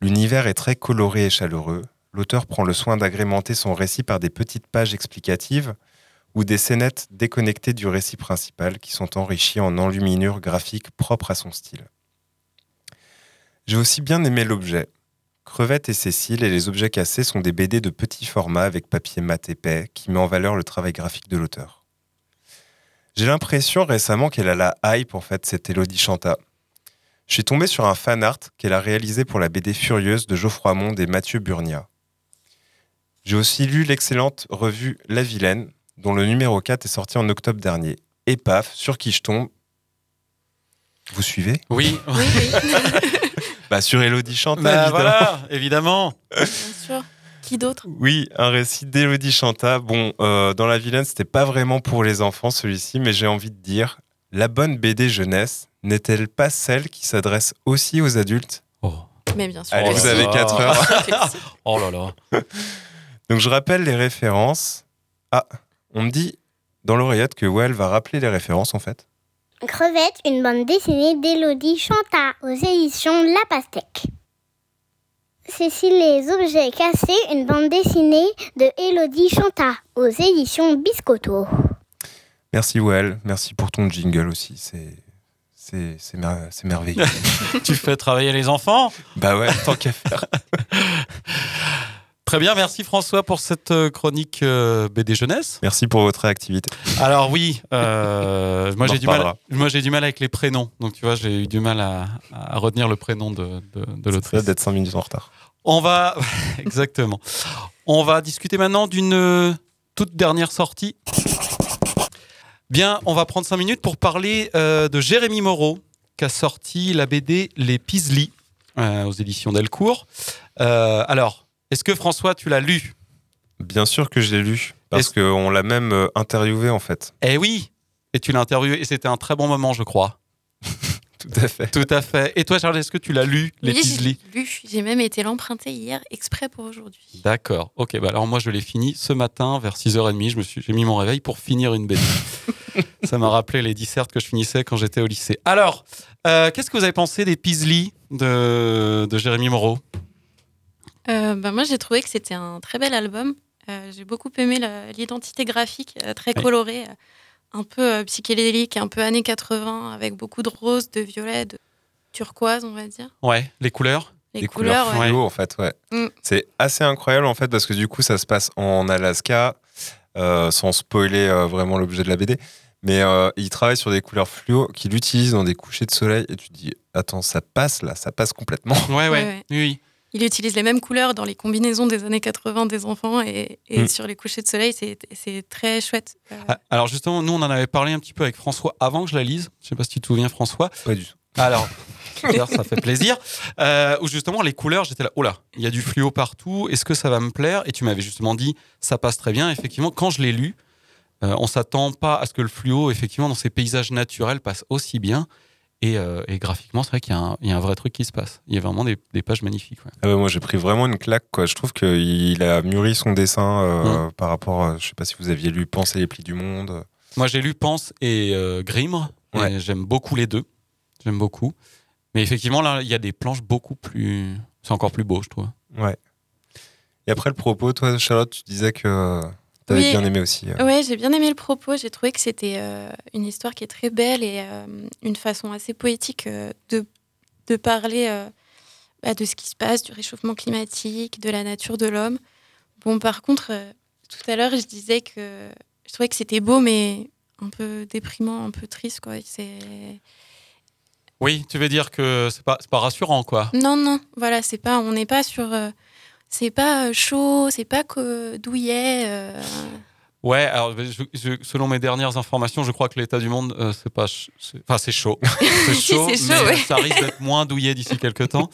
L'univers est très coloré et chaleureux. L'auteur prend le soin d'agrémenter son récit par des petites pages explicatives ou des scénettes déconnectées du récit principal qui sont enrichies en enluminures graphiques propres à son style. J'ai aussi bien aimé l'objet. Crevette et Cécile et les objets cassés sont des BD de petit format avec papier mat épais qui met en valeur le travail graphique de l'auteur. J'ai l'impression récemment qu'elle a la hype en fait, cette Elodie Chanta. Je suis tombé sur un fan art qu'elle a réalisé pour la BD Furieuse de Geoffroy Monde et Mathieu Burnia. J'ai aussi lu l'excellente revue La Vilaine, dont le numéro 4 est sorti en octobre dernier. Et paf, sur qui je tombe Vous suivez? Oui. Bah sur Elodie Chantal, Bah, évidemment. voilà, évidemment. Bien sûr. Qui d'autre? Oui, un récit d'Elodie Chanta. Bon, euh, dans La Vilaine, c'était pas vraiment pour les enfants celui-ci, mais j'ai envie de dire, la bonne BD jeunesse n'est-elle pas celle qui s'adresse aussi aux adultes? Mais bien sûr. Allez, vous avez 4 heures. oh là là. Donc je rappelle les références. Ah, on me dit dans l'oreillette que Well va rappeler les références en fait. Crevette, une bande dessinée d'Élodie Chanta aux éditions La Pastèque. Cécile les objets cassés, une bande dessinée de Élodie Chanta aux éditions Biscotto. Merci Well, merci pour ton jingle aussi. C'est c'est c'est mer- c'est merveilleux. tu fais travailler les enfants? Bah ouais, tant qu'à faire. Très bien, merci François pour cette euh, chronique euh, BD jeunesse. Merci pour votre réactivité. Alors oui, euh, moi j'ai du mal. Moi du mal avec les prénoms. Donc tu vois, j'ai eu du mal à, à retenir le prénom de, de, de l'autrice. d'être 5 minutes en retard. On va exactement. On va discuter maintenant d'une toute dernière sortie. Bien, on va prendre 5 minutes pour parler euh, de Jérémy Moreau, qui a sorti la BD Les Pisli euh, aux éditions Delcourt. Euh, alors, est-ce que François, tu l'as lu? Bien sûr que je l'ai lu, parce qu'on l'a même euh, interviewé en fait. Eh oui Et tu l'as interviewé, et c'était un très bon moment, je crois. Tout à fait. Tout à fait. Et toi, Charles, est-ce que tu l'as lu, Les Oui, j'ai lu. J'ai même été l'emprunter hier exprès pour aujourd'hui. D'accord. Ok, bah alors moi je l'ai fini ce matin vers 6h30. Je me suis, j'ai mis mon réveil pour finir une BD. Ça m'a rappelé les dissertes que je finissais quand j'étais au lycée. Alors, euh, qu'est-ce que vous avez pensé des Pisli de, de Jérémy Moreau? Euh, bah, moi, j'ai trouvé que c'était un très bel album. Euh, j'ai beaucoup aimé l'identité graphique euh, très Oui. colorée, euh, un peu euh, psychédélique, un peu années 80, avec beaucoup de rose, de violet, de turquoise, on va dire. Ouais, les couleurs Les couleurs, couleurs ouais. fluo en fait, ouais. Mm. C'est assez incroyable en fait parce que du coup ça se passe en Alaska, euh, sans spoiler euh, vraiment l'objet de la BD. Mais euh, il travaille sur des couleurs fluo qu'il utilise dans des couchers de soleil et tu te dis attends ça passe là, ça passe complètement. Ouais, ouais, Ouais, ouais. oui, oui. Il utilise les mêmes couleurs dans les combinaisons des années 80 des enfants et, et Mm. sur les couchers de soleil, c'est très chouette. Euh, Ah, Alors justement, nous on en avait parlé un petit peu avec François avant que je la lise. Je sais pas si tu te souviens, François. Pas du tout. Alors, d'ailleurs, ça fait plaisir. Euh, où justement les couleurs, j'étais là, oh là, il y a du fluo partout. Est-ce que ça va me plaire? Et tu m'avais justement dit, ça passe très bien. Effectivement, quand je l'ai lu, euh, on s'attend pas à ce que le fluo, effectivement, dans ces paysages naturels, passe aussi bien. Et, euh, et graphiquement, c'est vrai qu'il y, a un- il y a un vrai truc qui se passe. Il y a vraiment des, des pages magnifiques. ouais. Ah moi j'ai pris vraiment une claque quoi. Je trouve qu'il a mûri son dessin euh, Mm. par rapport, à, je sais pas si vous aviez lu Penser les plis du monde. Moi, j'ai lu Pense et euh, Grimre. et Ouais. J'aime beaucoup les deux. J'aime beaucoup. Mais effectivement, là, il y a des planches beaucoup plus. C'est encore plus beau, je trouve. Ouais. Et après le propos, toi Charlotte, tu disais que t'avais Oui. bien aimé aussi. euh. Ouais, j'ai bien aimé le propos. J'ai trouvé que c'était euh, une histoire qui est très belle et euh, une façon assez poétique euh, de, de parler euh, bah, de ce qui se passe, du réchauffement climatique, de la nature de l'homme. Bon, par contre, euh, tout à l'heure, je disais que je trouvais que c'était beau, mais un peu déprimant, un peu triste, quoi. C'est Oui, tu veux dire que c'est pas, c'est pas rassurant, quoi. non, non, voilà, c'est pas, on n'est pas sur, euh, c'est pas euh, chaud, c'est pas que douillet. euh, Ouais, alors je- je- selon mes dernières informations, je crois que l'état du monde, euh, c'est pas, enfin c'est chaud, c'est Si, chaud, mais ouais. ça risque d'être moins douillet d'ici quelques temps.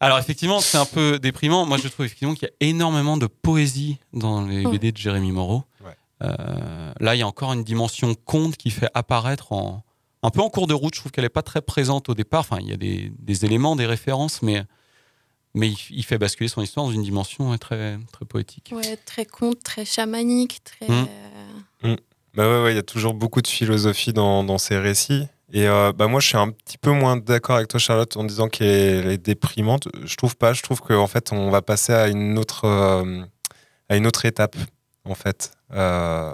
Alors effectivement, c'est un peu déprimant. Moi, je trouve effectivement qu'il y a énormément de poésie dans les Ouais. BD de Jérémy Moreau. Ouais. Euh, là, il y a encore une dimension conte qui fait apparaître en un peu en cours de route. Je trouve qu'elle n'est pas très présente au départ. Enfin, il y a des, des éléments, des références, mais mais il, il fait basculer son histoire dans une dimension ouais, très très poétique. ouais, très conte, très chamanique, très. Mm. euh, Bah ouais, ouais, il y a toujours beaucoup de philosophie dans, dans ces récits. Et euh, bah moi, je suis un petit peu moins d'accord avec toi, Charlotte, en disant qu'elle est déprimante. Je trouve pas. Je trouve qu'en fait, on va passer à une autre, euh, à une autre étape, en fait. Euh,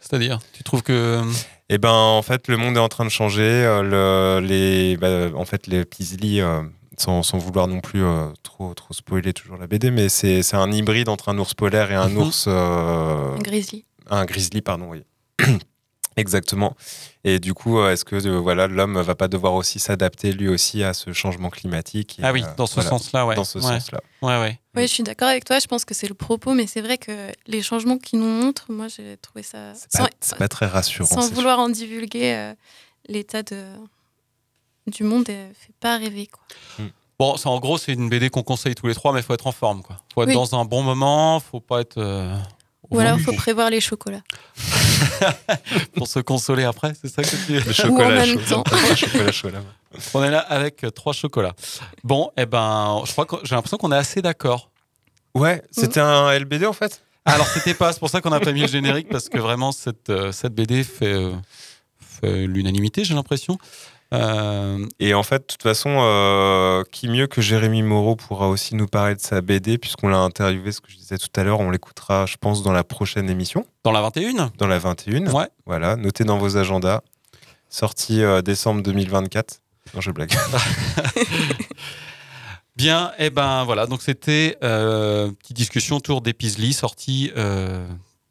C'est-à-dire, tu trouves que Et ben, en fait, le monde est en train de changer. euh, le- les, bah, en fait, les Pisli, euh, sans, sans vouloir non plus euh, trop, trop spoiler toujours la BD, mais c'est c'est un hybride entre un ours polaire et un Mhm. ours. euh, Un grizzly. un grizzly, pardon, oui. Exactement. Et du coup, euh, est-ce que euh, voilà, l'homme va pas devoir aussi s'adapter lui aussi à ce changement climatique et, Ah oui, euh, dans ce voilà, sens-là, ouais. Dans ce Ouais. sens-là. Ouais, ouais. Oui, je suis d'accord avec toi. Je pense que c'est le propos, mais c'est vrai que les changements qu'ils nous montrent, moi, j'ai trouvé ça. pas- c'est pas très rassurant, Sans vouloir en divulguer, euh, l'état de... du monde ne fait pas rêver. Quoi. Bon, c'est- en gros, c'est une BD qu'on conseille tous les trois, mais il faut être en forme. Quoi. faut être Oui. dans un bon moment, faut pas être. euh, Ou alors, il faut prévoir les chocolats. pour se consoler après, c'est ça que tu Le chocolat Ou en même chaud. temps. Le chocolat chaud, là. On est là avec euh, trois chocolats. Bon, eh ben, je crois que j'ai l'impression qu'on est assez d'accord. Ouais, c'était un LBD en fait? Alors, c'était pas, c'est pour ça qu'on n'a pas mis le générique, parce que vraiment, cette, euh, cette BD fait, euh, fait l'unanimité, j'ai l'impression. Euh, Et en fait, de toute façon, euh, qui mieux que Jérémy Moreau pourra aussi nous parler de sa BD, puisqu'on l'a interviewé, ce que je disais tout à l'heure, on l'écoutera, je pense, dans la prochaine émission. Dans la 21 Dans la 21. Ouais. Voilà, notez dans vos agendas. Sortie euh, décembre 2024. Non, je blague. Bien, et ben voilà, donc c'était euh, petite discussion autour d'Episly, sortie, euh,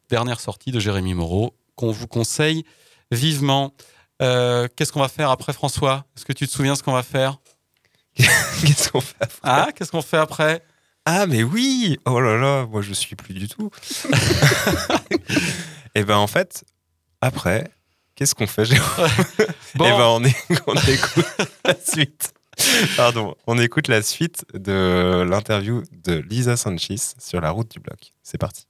dernière sortie de Jérémy Moreau, qu'on vous conseille vivement. Euh, Qu'est-ce qu'on va faire après, François? Est-ce que tu te souviens ce qu'on va faire? Qu'est-ce qu'on fait après? Ah, qu'est-ce qu'on fait après? Ah, mais oui Oh là là, moi je suis plus du tout. Et ben en fait, après, qu'est-ce qu'on fait, Jérôme? Bon. Et ben on, est- on écoute la suite. Pardon, on écoute la suite de l'interview de Lisa Sanchez sur la route du bloc. C'est parti.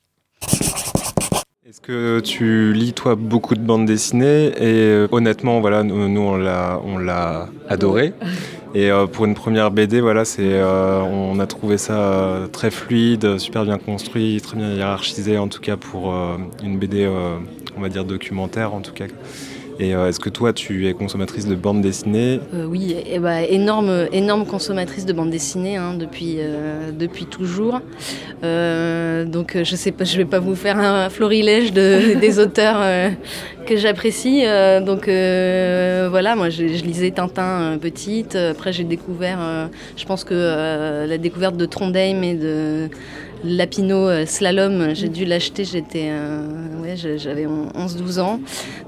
Est-ce que tu lis toi beaucoup de bandes dessinées et euh, honnêtement voilà nous, nous, on l'a on l'a adoré. Et euh, pour une première BD voilà c'est euh, on a trouvé ça très fluide super bien construit très bien hiérarchisé en tout cas pour euh, une BD on va dire documentaire en tout cas et euh, est-ce que toi tu es consommatrice de bandes dessinées? Euh, oui, et bah, énorme, énorme consommatrice de bande dessinée hein, depuis, euh, depuis toujours. Donc je sais pas, je vais pas vous faire un florilège de, des auteurs que j'apprécie. Donc voilà, moi je, je lisais Tintin petite. Après j'ai découvert, je pense que la découverte de Trondheim et de Lapino euh, Slalom, j'ai dû l'acheter, j'étais, euh, ouais, j'avais 11-12 ans.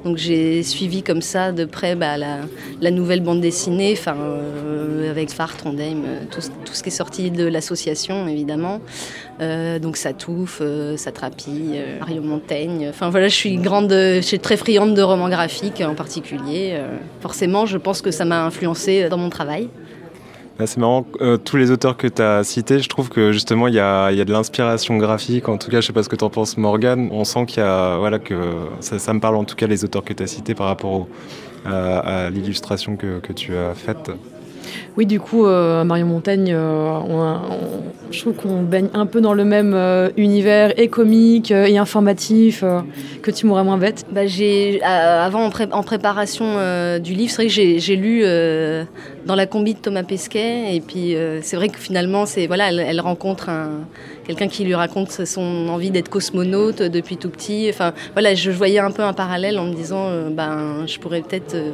Donc j'ai suivi comme ça de près bah, la, nouvelle bande dessinée, enfin euh, avec Phare, Trondheim, tout, ce- qui est sorti de l'association évidemment. Euh, donc Satouf, Satrapi, Mario Montaigne. Enfin voilà, je suis grande, je suis très friande de romans graphiques en particulier. Forcément, je pense que ça m'a influencé dans mon travail. C'est marrant, euh, tous les auteurs que tu as cités, je trouve que justement il y a, y a de l'inspiration graphique. En tout cas, je sais pas ce que tu en penses, Morgane. On sent qu'il y a, voilà, que ça, me parle en tout cas les auteurs que tu as cités par rapport au- à, à l'illustration que, que tu as faite. Oui, du coup, euh, Marion Montaigne, euh, je trouve qu'on baigne un peu dans le même euh, univers et comique et informatif que tu mourras moins bête. Bah, j'ai, avant, en, pré- en préparation du livre, c'est vrai que j'ai, lu dans la combi de Thomas Pesquet. Et puis, c'est vrai que finalement, c'est, voilà, elle rencontre un, quelqu'un qui lui raconte son envie d'être cosmonaute depuis tout petit. Voilà, je voyais un peu un parallèle en me disant, euh, ben, je pourrais peut-être euh,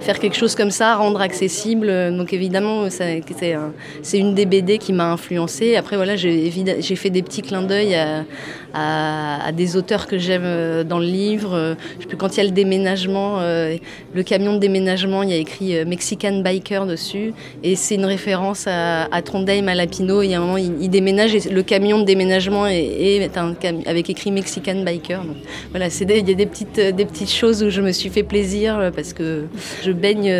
faire quelque chose comme ça, rendre accessible. Donc, évidemment, c'est, un- c'est une des BD qui m'a influencée. Après, voilà, j'ai fait des petits clins d'œil à, à- des auteurs que j'aime euh, dans le livre. Euh, Je sais plus, quand il y a le déménagement, euh, le camion de déménagement, il y a écrit Mexican Biker dessus. Et c'est une référence à, Trondheim, à Lapino. Il y a un moment, il, déménage et le camion de déménagement est, avec écrit Mexican Biker. Voilà, il y a des petites, choses où je me suis fait plaisir parce que je baigne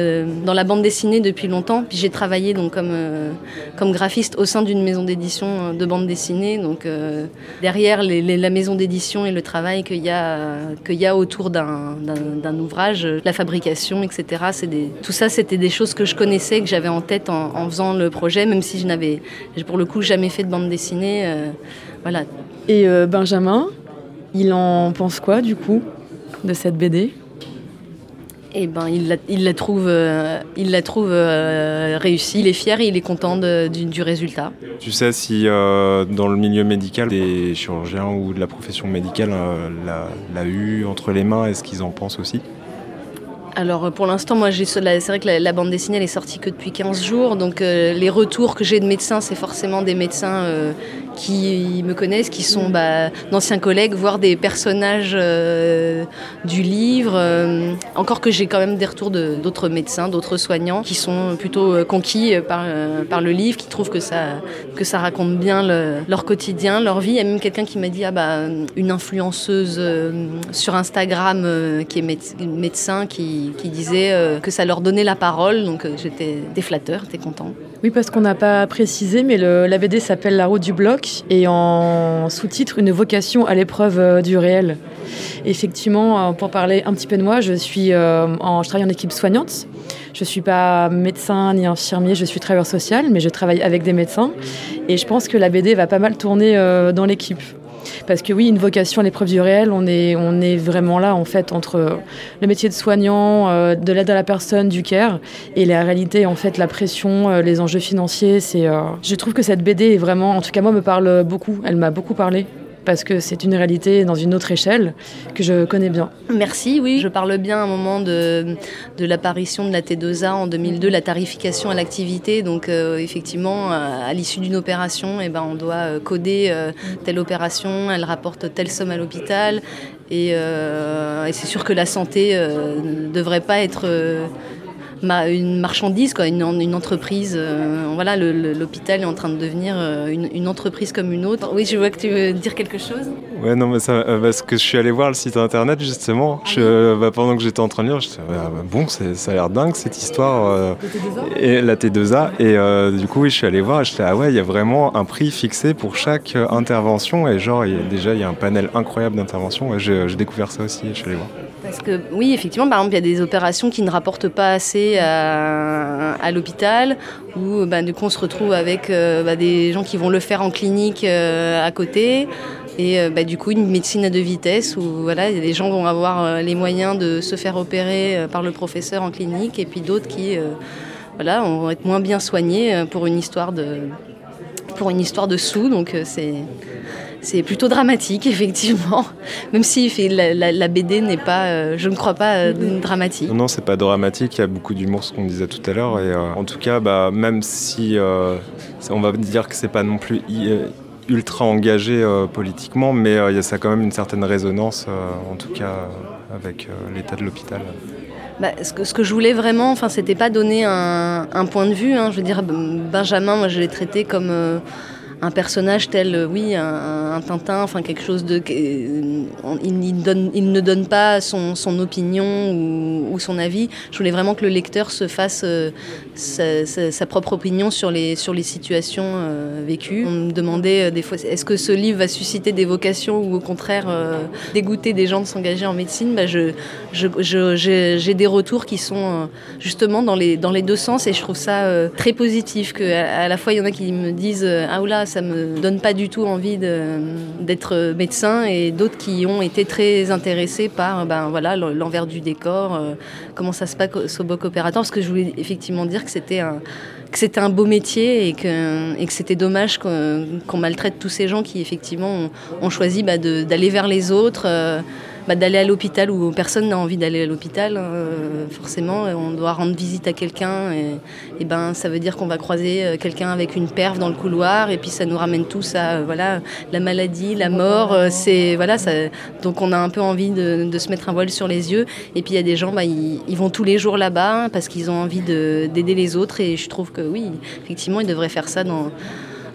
dans la bande dessinée depuis longtemps. Puis j'ai travaillé donc comme, graphiste au sein d'une maison d'édition de bande dessinée. Donc derrière les- la maison d'édition et le travail qu'il y a, y a autour d'un, ouvrage, la fabrication, etc. Tout ça, c'était des choses que je connaissais, que j'avais en tête en, en faisant le projet, même si je n'avais, pour le coup, jamais fait de bande dessinée. euh, voilà. Et euh, Benjamin, il en pense quoi du coup de cette BD Eh ben, il la, il la trouve, euh, il la trouve euh, réussie. Il est fier et il est content de- du, du résultat. Tu sais si euh, dans le milieu médical, des chirurgiens ou de la profession médicale l'a, eu entre les mains, est-ce qu'ils en pensent aussi? Alors pour l'instant, moi, j'ai ce- la- c'est vrai que la, la bande dessinée, elle est sortie que depuis 15 jours. Donc euh, les retours que j'ai de médecins, c'est forcément des médecins euh, qui me connaissent, qui sont bah, d'anciens collègues, voire des personnages euh, du livre. Euh, encore que j'ai quand même des retours d'autres médecins, d'autres soignants qui sont plutôt euh, conquis par, par le livre, qui trouvent que ça, que ça raconte bien le- leur quotidien, leur vie. Il y a même quelqu'un qui m'a dit ah bah une influenceuse sur Instagram qui est méde- médecin qui, disait que ça leur donnait la parole. Donc j'étais des flatteurs, t'es content. Oui, parce qu'on n'a pas précisé, mais le- la BD s'appelle La route du bloc et en sous-titre Une vocation à l'épreuve euh, du réel. Effectivement, euh, pour parler un petit peu de moi, je, suis, euh, je travaille en équipe soignante. Je ne suis pas médecin ni infirmier, je suis travailleur social, mais je travaille avec des médecins. Et je pense que la BD va pas mal tourner dans l'équipe. Parce que oui, une vocation à l'épreuve du réel, on est, on est vraiment là en fait entre le métier de soignant, euh, de l'aide à la personne, du care, et la réalité en fait, la pression, euh, les enjeux financiers. C'est, euh, je trouve que cette BD est vraiment, en tout cas moi, me parle beaucoup. Elle m'a beaucoup parlé parce que c'est une réalité dans une autre échelle que je connais bien. Merci, oui. Je parle bien à un moment de, de l'apparition de la T2A en 2002, la tarification à l'activité. Donc euh, effectivement, à, à l'issue d'une opération, eh ben, on doit euh, coder euh, telle opération, elle rapporte telle somme à l'hôpital. Et, euh, et c'est sûr que la santé euh, ne devrait pas être... ma- une marchandise, quoi, une, une entreprise. euh, voilà, l'hôpital est en train de devenir euh, une, une entreprise comme une autre. Oui, je vois que tu veux dire quelque chose. Ouais, non, mais ça, euh, parce que je suis allé voir le site internet justement. Je, euh, bah, pendant que j'étais en train de lire, j'étais ah, bah, bon, ça a l'air dingue cette histoire. et la T2A. Et du coup, oui, je suis allé voir. et J'étais ah ouais, il y a vraiment un prix fixé pour chaque intervention. Et genre, il y a- déjà, il y a un panel incroyable d'interventions. Et j'ai découvert ça aussi. Je suis allé voir. Parce que oui, effectivement, par exemple, il y a des opérations qui ne rapportent pas assez à, l'hôpital, où bah, du coup on se retrouve avec euh, bah, des gens qui vont le faire en clinique euh, à côté. Et euh, bah, du coup, une médecine à deux vitesses où voilà, les gens vont avoir les moyens de se faire opérer par le professeur en clinique, et puis d'autres qui voilà, vont être moins bien soignés pour une histoire de, pour une histoire de sous. Donc c'est c'est plutôt dramatique, effectivement. Même si la, la- la BD n'est pas, euh, je ne crois pas, euh, dramatique. Non, non, c'est pas dramatique. Il y a beaucoup d'humour, ce qu'on disait tout à l'heure. Et euh, en tout cas, bah, même si euh, on va dire que c'est pas non plus i- ultra engagé euh, politiquement, mais euh, il y a ça quand même une certaine résonance, euh, en tout cas euh, avec euh, l'état de l'hôpital. Bah, ce, que, ce que je voulais vraiment, enfin, c'était pas donner un, un point de vue. hein. Je veux dire, Benjamin, moi, je l'ai traité comme euh, un personnage tel, euh, oui, un, Tintin, enfin quelque chose de. euh, il, ne donne pas son, opinion ou, son avis. Je voulais vraiment que le lecteur se fasse euh, sa, propre opinion sur les, situations vécues. On me demandait des fois, est-ce que ce livre va susciter des vocations ou au contraire dégoûter des gens de s'engager en médecine? Bah, J'ai des retours qui sont justement dans les, deux sens et je trouve ça très positif. Que à, à la fois, il y en a qui me disent Ah oula, ça me donne pas du tout envie d'être médecin et d'autres qui ont été très intéressés par ben, voilà, l'envers du décor, euh, comment ça se passe au bloc opératoire. Parce que je voulais effectivement dire que c'était un, que c'était un beau métier et que, et que c'était dommage qu'on maltraite tous ces gens qui effectivement ont, choisi bah, d'aller vers les autres, euh, bah, d'aller à l'hôpital où personne n'a envie d'aller à l'hôpital. euh, forcément, on doit rendre visite à quelqu'un et, ben ça veut dire qu'on va croiser euh, quelqu'un avec une perve dans le couloir et puis ça nous ramène tous à euh, voilà la maladie, la mort. euh, c'est voilà ça, donc on a un peu envie de, se mettre un voile sur les yeux et puis il y a des gens bah, ils, ils vont tous les jours là-bas parce qu'ils ont envie de- d'aider les autres et je trouve que oui effectivement ils devraient faire ça dans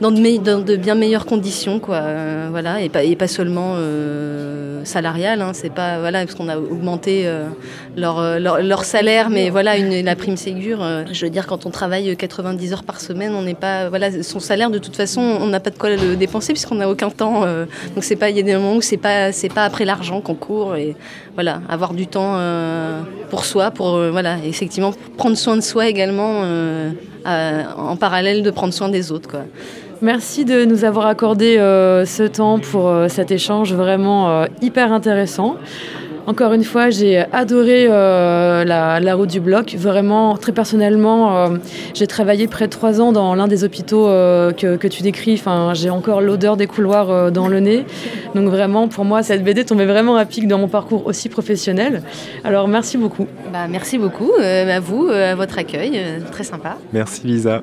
dans de, bien meilleures conditions, quoi. euh, voilà, et pas, seulement euh, salarial. Hein, c'est pas voilà parce qu'on a augmenté euh, leur, euh, leur, leur salaire, mais voilà une, la prime Ségur. je veux dire, quand on travaille 90 heures par semaine, on n'est pas voilà son salaire de toute façon, on n'a pas de quoi le dépenser puisqu'on n'a aucun temps. donc c'est pas il y a des moments où c'est pas c'est pas après l'argent qu'on court et voilà avoir du temps pour soi, pour voilà effectivement prendre soin de soi également en parallèle de prendre soin des autres, quoi. Merci de nous avoir accordé euh, ce temps pour euh, cet échange vraiment euh, hyper intéressant. Encore une fois, j'ai adoré euh, la, la route du bloc. Vraiment, très personnellement, euh, j'ai travaillé près de trois ans dans l'un des hôpitaux euh, que, que tu décris. Enfin, j'ai encore l'odeur des couloirs euh, dans le nez. Donc vraiment, pour moi, cette BD tombait vraiment à pic dans mon parcours aussi professionnel. Alors, merci beaucoup. Bah, merci beaucoup euh, à vous, euh, à votre accueil, euh, très sympa. Merci Lisa.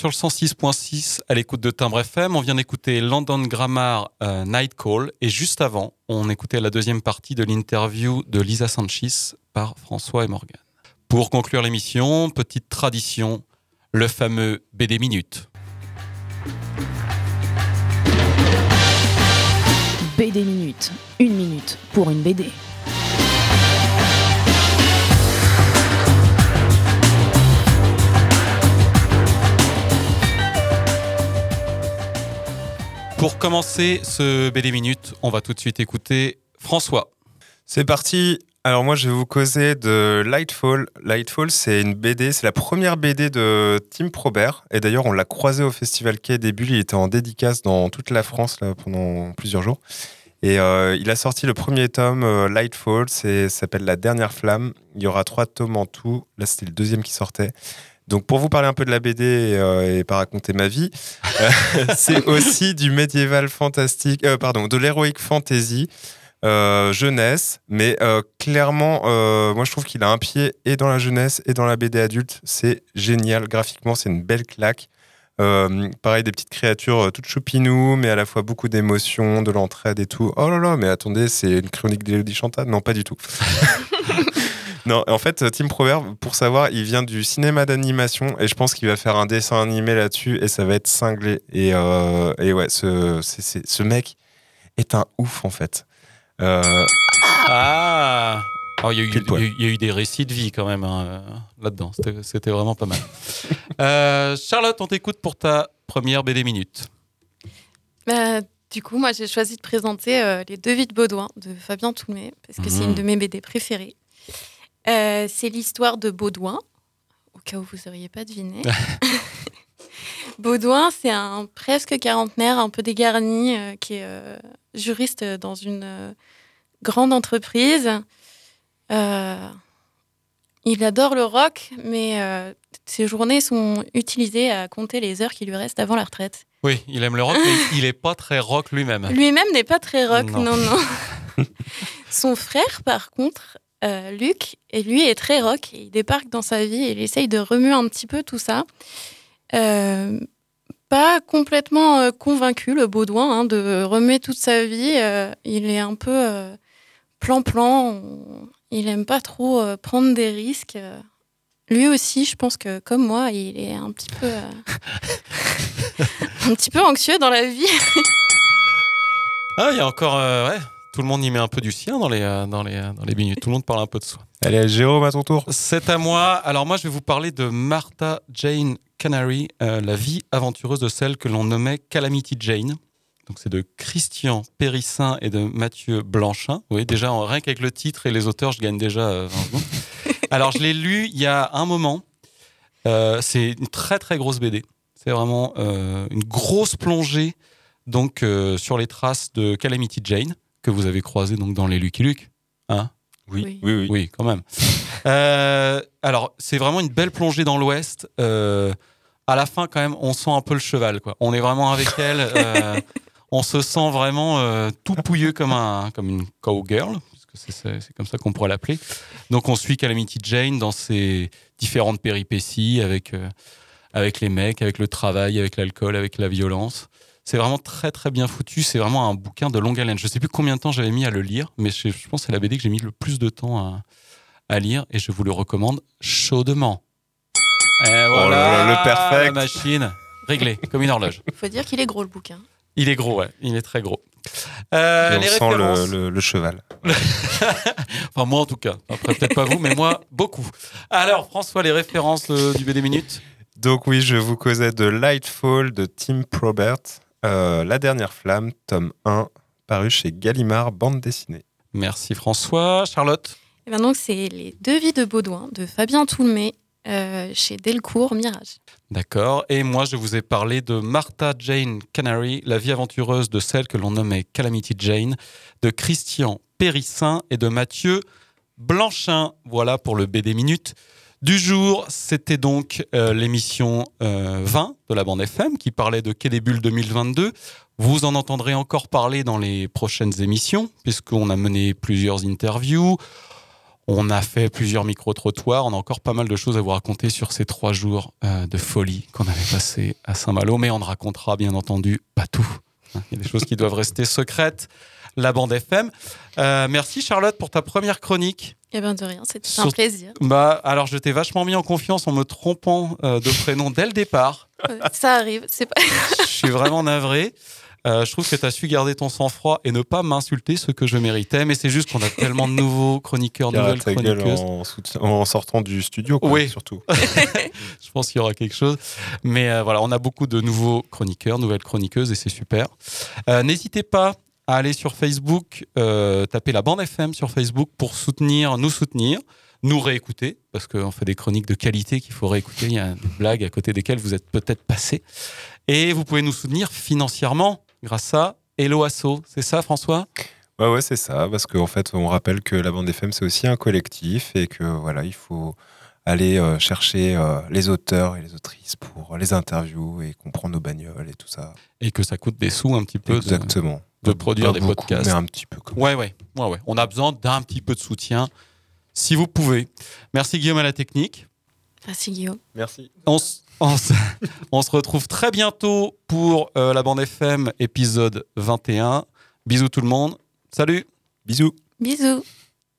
Sur le 106.6 à l'écoute de Timbre FM. On vient d'écouter London Grammar euh, Night Call et juste avant, on écoutait la deuxième partie de l'interview de Lisa Sanchez par François et Morgan. Pour conclure l'émission, petite tradition, le fameux BD Minute. BD Minute. Une minute pour une BD. Pour commencer ce BD Minute, on va tout de suite écouter François. C'est parti. Alors moi, je vais vous causer de Lightfall. Lightfall, c'est une BD, c'est la première BD de Tim Probert. Et d'ailleurs, on l'a croisé au Festival Quai Bulles. Il était en dédicace dans toute la France pendant plusieurs jours. Et euh, il a sorti le premier tome, euh, Lightfall, ça s'appelle La Dernière Flamme. Il y aura trois tomes en tout. Là, c'était le deuxième qui sortait. Donc, pour vous parler un peu de la BD et, euh, et pas raconter ma vie, euh, c'est aussi du médiéval fantastique, euh, pardon, de l'heroic fantasy. Jeunesse, mais clairement, moi je trouve qu'il a un pied et dans la jeunesse et dans la BD adulte. C'est génial, graphiquement, c'est une belle claque. Pareil, des petites créatures toutes choupinou, mais à la fois beaucoup d'émotions, de l'entraide et tout. Oh là là, mais attendez, c'est une chronique d'Élodie Chantal? Non, pas du tout. non, en fait, Tim Proverb, pour savoir, il vient du cinéma d'animation et je pense qu'il va faire un dessin animé là-dessus et ça va être cinglé. Et, euh, et ouais, ce, c'est- c'est- ce mec est un ouf en fait. Euh, Ah Oh, Il y, a eu- y a des récits de vie quand même hein, là-dedans. C'était- C'était vraiment pas mal. Euh, Charlotte, on t'écoute pour ta première BD Minute. Bah, du coup, moi, j'ai choisi de présenter euh, Les Deux vies de Baudouin de Fabien Toulmé, parce que c'est Mhm. une de mes BD préférées. Euh, c'est l'histoire de Baudouin, au cas où vous n'auriez pas deviné. Baudouin, c'est un presque quarantenaire, un peu dégarni, euh, qui est euh, juriste dans une grande entreprise. Il adore le rock, mais ses journées sont utilisées à compter les heures qui lui restent avant la retraite. Oui, il aime le rock, mais il est pas très rock lui-même. Lui-même n'est pas très rock, Non. non, non. Son frère, par contre, euh, Luc, et lui est très rock. Il débarque dans sa vie et il essaye de remuer un petit peu tout ça. Euh, pas complètement euh, convaincu, le Baudouin, hein, de remuer toute sa vie. Il est un peu plan-plan. Il aime pas trop prendre des risques. Lui aussi, je pense que, comme moi, il est un petit peu, un petit peu anxieux dans la vie. Ah, il y a encore. ouais, tout le monde y met un peu du sien dans les, euh, dans les, euh, dans les minutes. Tout le monde parle un peu de soi. Allez, Jérôme, à ton tour. C'est à moi. Alors, moi, je vais vous parler de Martha Jane Canary, euh, la vie aventureuse de celle que l'on nommait Calamity Jane. Donc, c'est de Christian Périssin et de Mathieu Blanchin. Oui, déjà, en- rien qu'avec le titre et les auteurs, je gagne déjà euh, 20 secondes. Alors, je l'ai lu il y a un moment. Euh, c'est une très, très grosse BD. C'est vraiment euh, une grosse plongée donc, euh, sur les traces de Calamity Jane, que vous avez croisé donc, dans les Lucky Luke. Hein? Oui. Oui, oui. Oui, quand même. Euh, alors, c'est vraiment une belle plongée dans l'Ouest. Euh, à la fin, quand même, on sent un peu le cheval. Quoi. On est vraiment avec elle. euh, on se sent vraiment euh, tout pouilleux comme, un, comme une cowgirl, parce que c'est- comme ça qu'on pourrait l'appeler. Donc, on suit Calamity Jane dans ses différentes péripéties avec, euh, avec les mecs, avec le travail, avec l'alcool, avec la violence. C'est vraiment très très bien foutu. C'est vraiment un bouquin de longue haleine. Je sais plus combien de temps j'avais mis à le lire, mais je, je pense que c'est la BD que j'ai mis le plus de temps à, à lire et je vous le recommande chaudement. Et Oh là voilà, là, le perfect. La machine réglée comme une horloge. Il faut dire qu'il est gros, le bouquin. Il est gros, ouais. Il est très gros. Euh, Et on les sent références. le, le- le cheval. Enfin, moi en tout cas. Après, peut-être pas vous, mais moi, beaucoup. Alors, François, les références euh, du BD Minute? Donc oui, je vous causais de Lightfall de Tim Probert, euh, La dernière flamme, tome 1, paru chez Gallimard, bande dessinée. Merci François. Charlotte Et ben donc, c'est Les Deux vies de Baudouin de Fabien Toulmé euh, chez Delcourt Mirage. D'accord. Et moi, je vous ai parlé de Martha Jane Canary, la vie aventureuse de celle que l'on nommait Calamity Jane, de Christian Périssin et de Mathieu Blanchin. Voilà pour le BD Minute du jour. C'était donc euh, l'émission euh, 20 de la bande FM qui parlait de Quai des Bulles 2022. Vous en entendrez encore parler dans les prochaines émissions, puisqu'on a mené plusieurs interviews. On a fait plusieurs micro-trottoirs. On a encore pas mal de choses à vous raconter sur ces trois jours euh, de folie qu'on avait passé à Saint-Malo. Mais on ne racontera bien entendu pas tout. Hein, Il y a des choses qui doivent rester secrètes. La bande FM. Euh, merci Charlotte pour ta première chronique. Et ben de rien, c'était un Sur- plaisir. Bah, alors je t'ai vachement mis en confiance en me trompant euh, de prénom dès le départ. Ça arrive, c'est pas. Je suis vraiment navré. Euh, je trouve que tu as su garder ton sang-froid et ne pas m'insulter ce que je méritais. Mais c'est juste qu'on a tellement de nouveaux chroniqueurs, nouvelles chroniqueuses. en, en sortant du studio, quoi, Oui. surtout. je pense qu'il y aura quelque chose. Mais euh, voilà, on a beaucoup de nouveaux chroniqueurs, nouvelles chroniqueuses et c'est super. Euh, N'hésitez pas à aller sur Facebook, euh, taper la bande FM sur Facebook pour soutenir, nous soutenir, nous réécouter, parce qu'on fait des chroniques de qualité qu'il faut réécouter. Il y a des blagues à côté desquelles vous êtes peut-être passé. Et vous pouvez nous soutenir financièrement grâce à Hello Asso. C'est ça, François? Ouais, ouais, c'est ça, parce qu'en fait, on rappelle que la bande FM, c'est aussi un collectif et que voilà, il faut aller euh, chercher euh, les auteurs et les autrices pour les interviews et comprendre nos bagnoles et tout ça. Et que ça coûte des sous un petit peu. de- Exactement. De, produire pas des beaucoup, podcasts. mais un petit peu Ouais, ouais, ouais, ouais. On a besoin d'un petit peu de soutien, si vous pouvez. Merci Guillaume à la technique. Merci Guillaume. Merci. On se retrouve très bientôt pour euh, la bande FM épisode 21. Bisous tout le monde. Salut. Bisous. Bisous.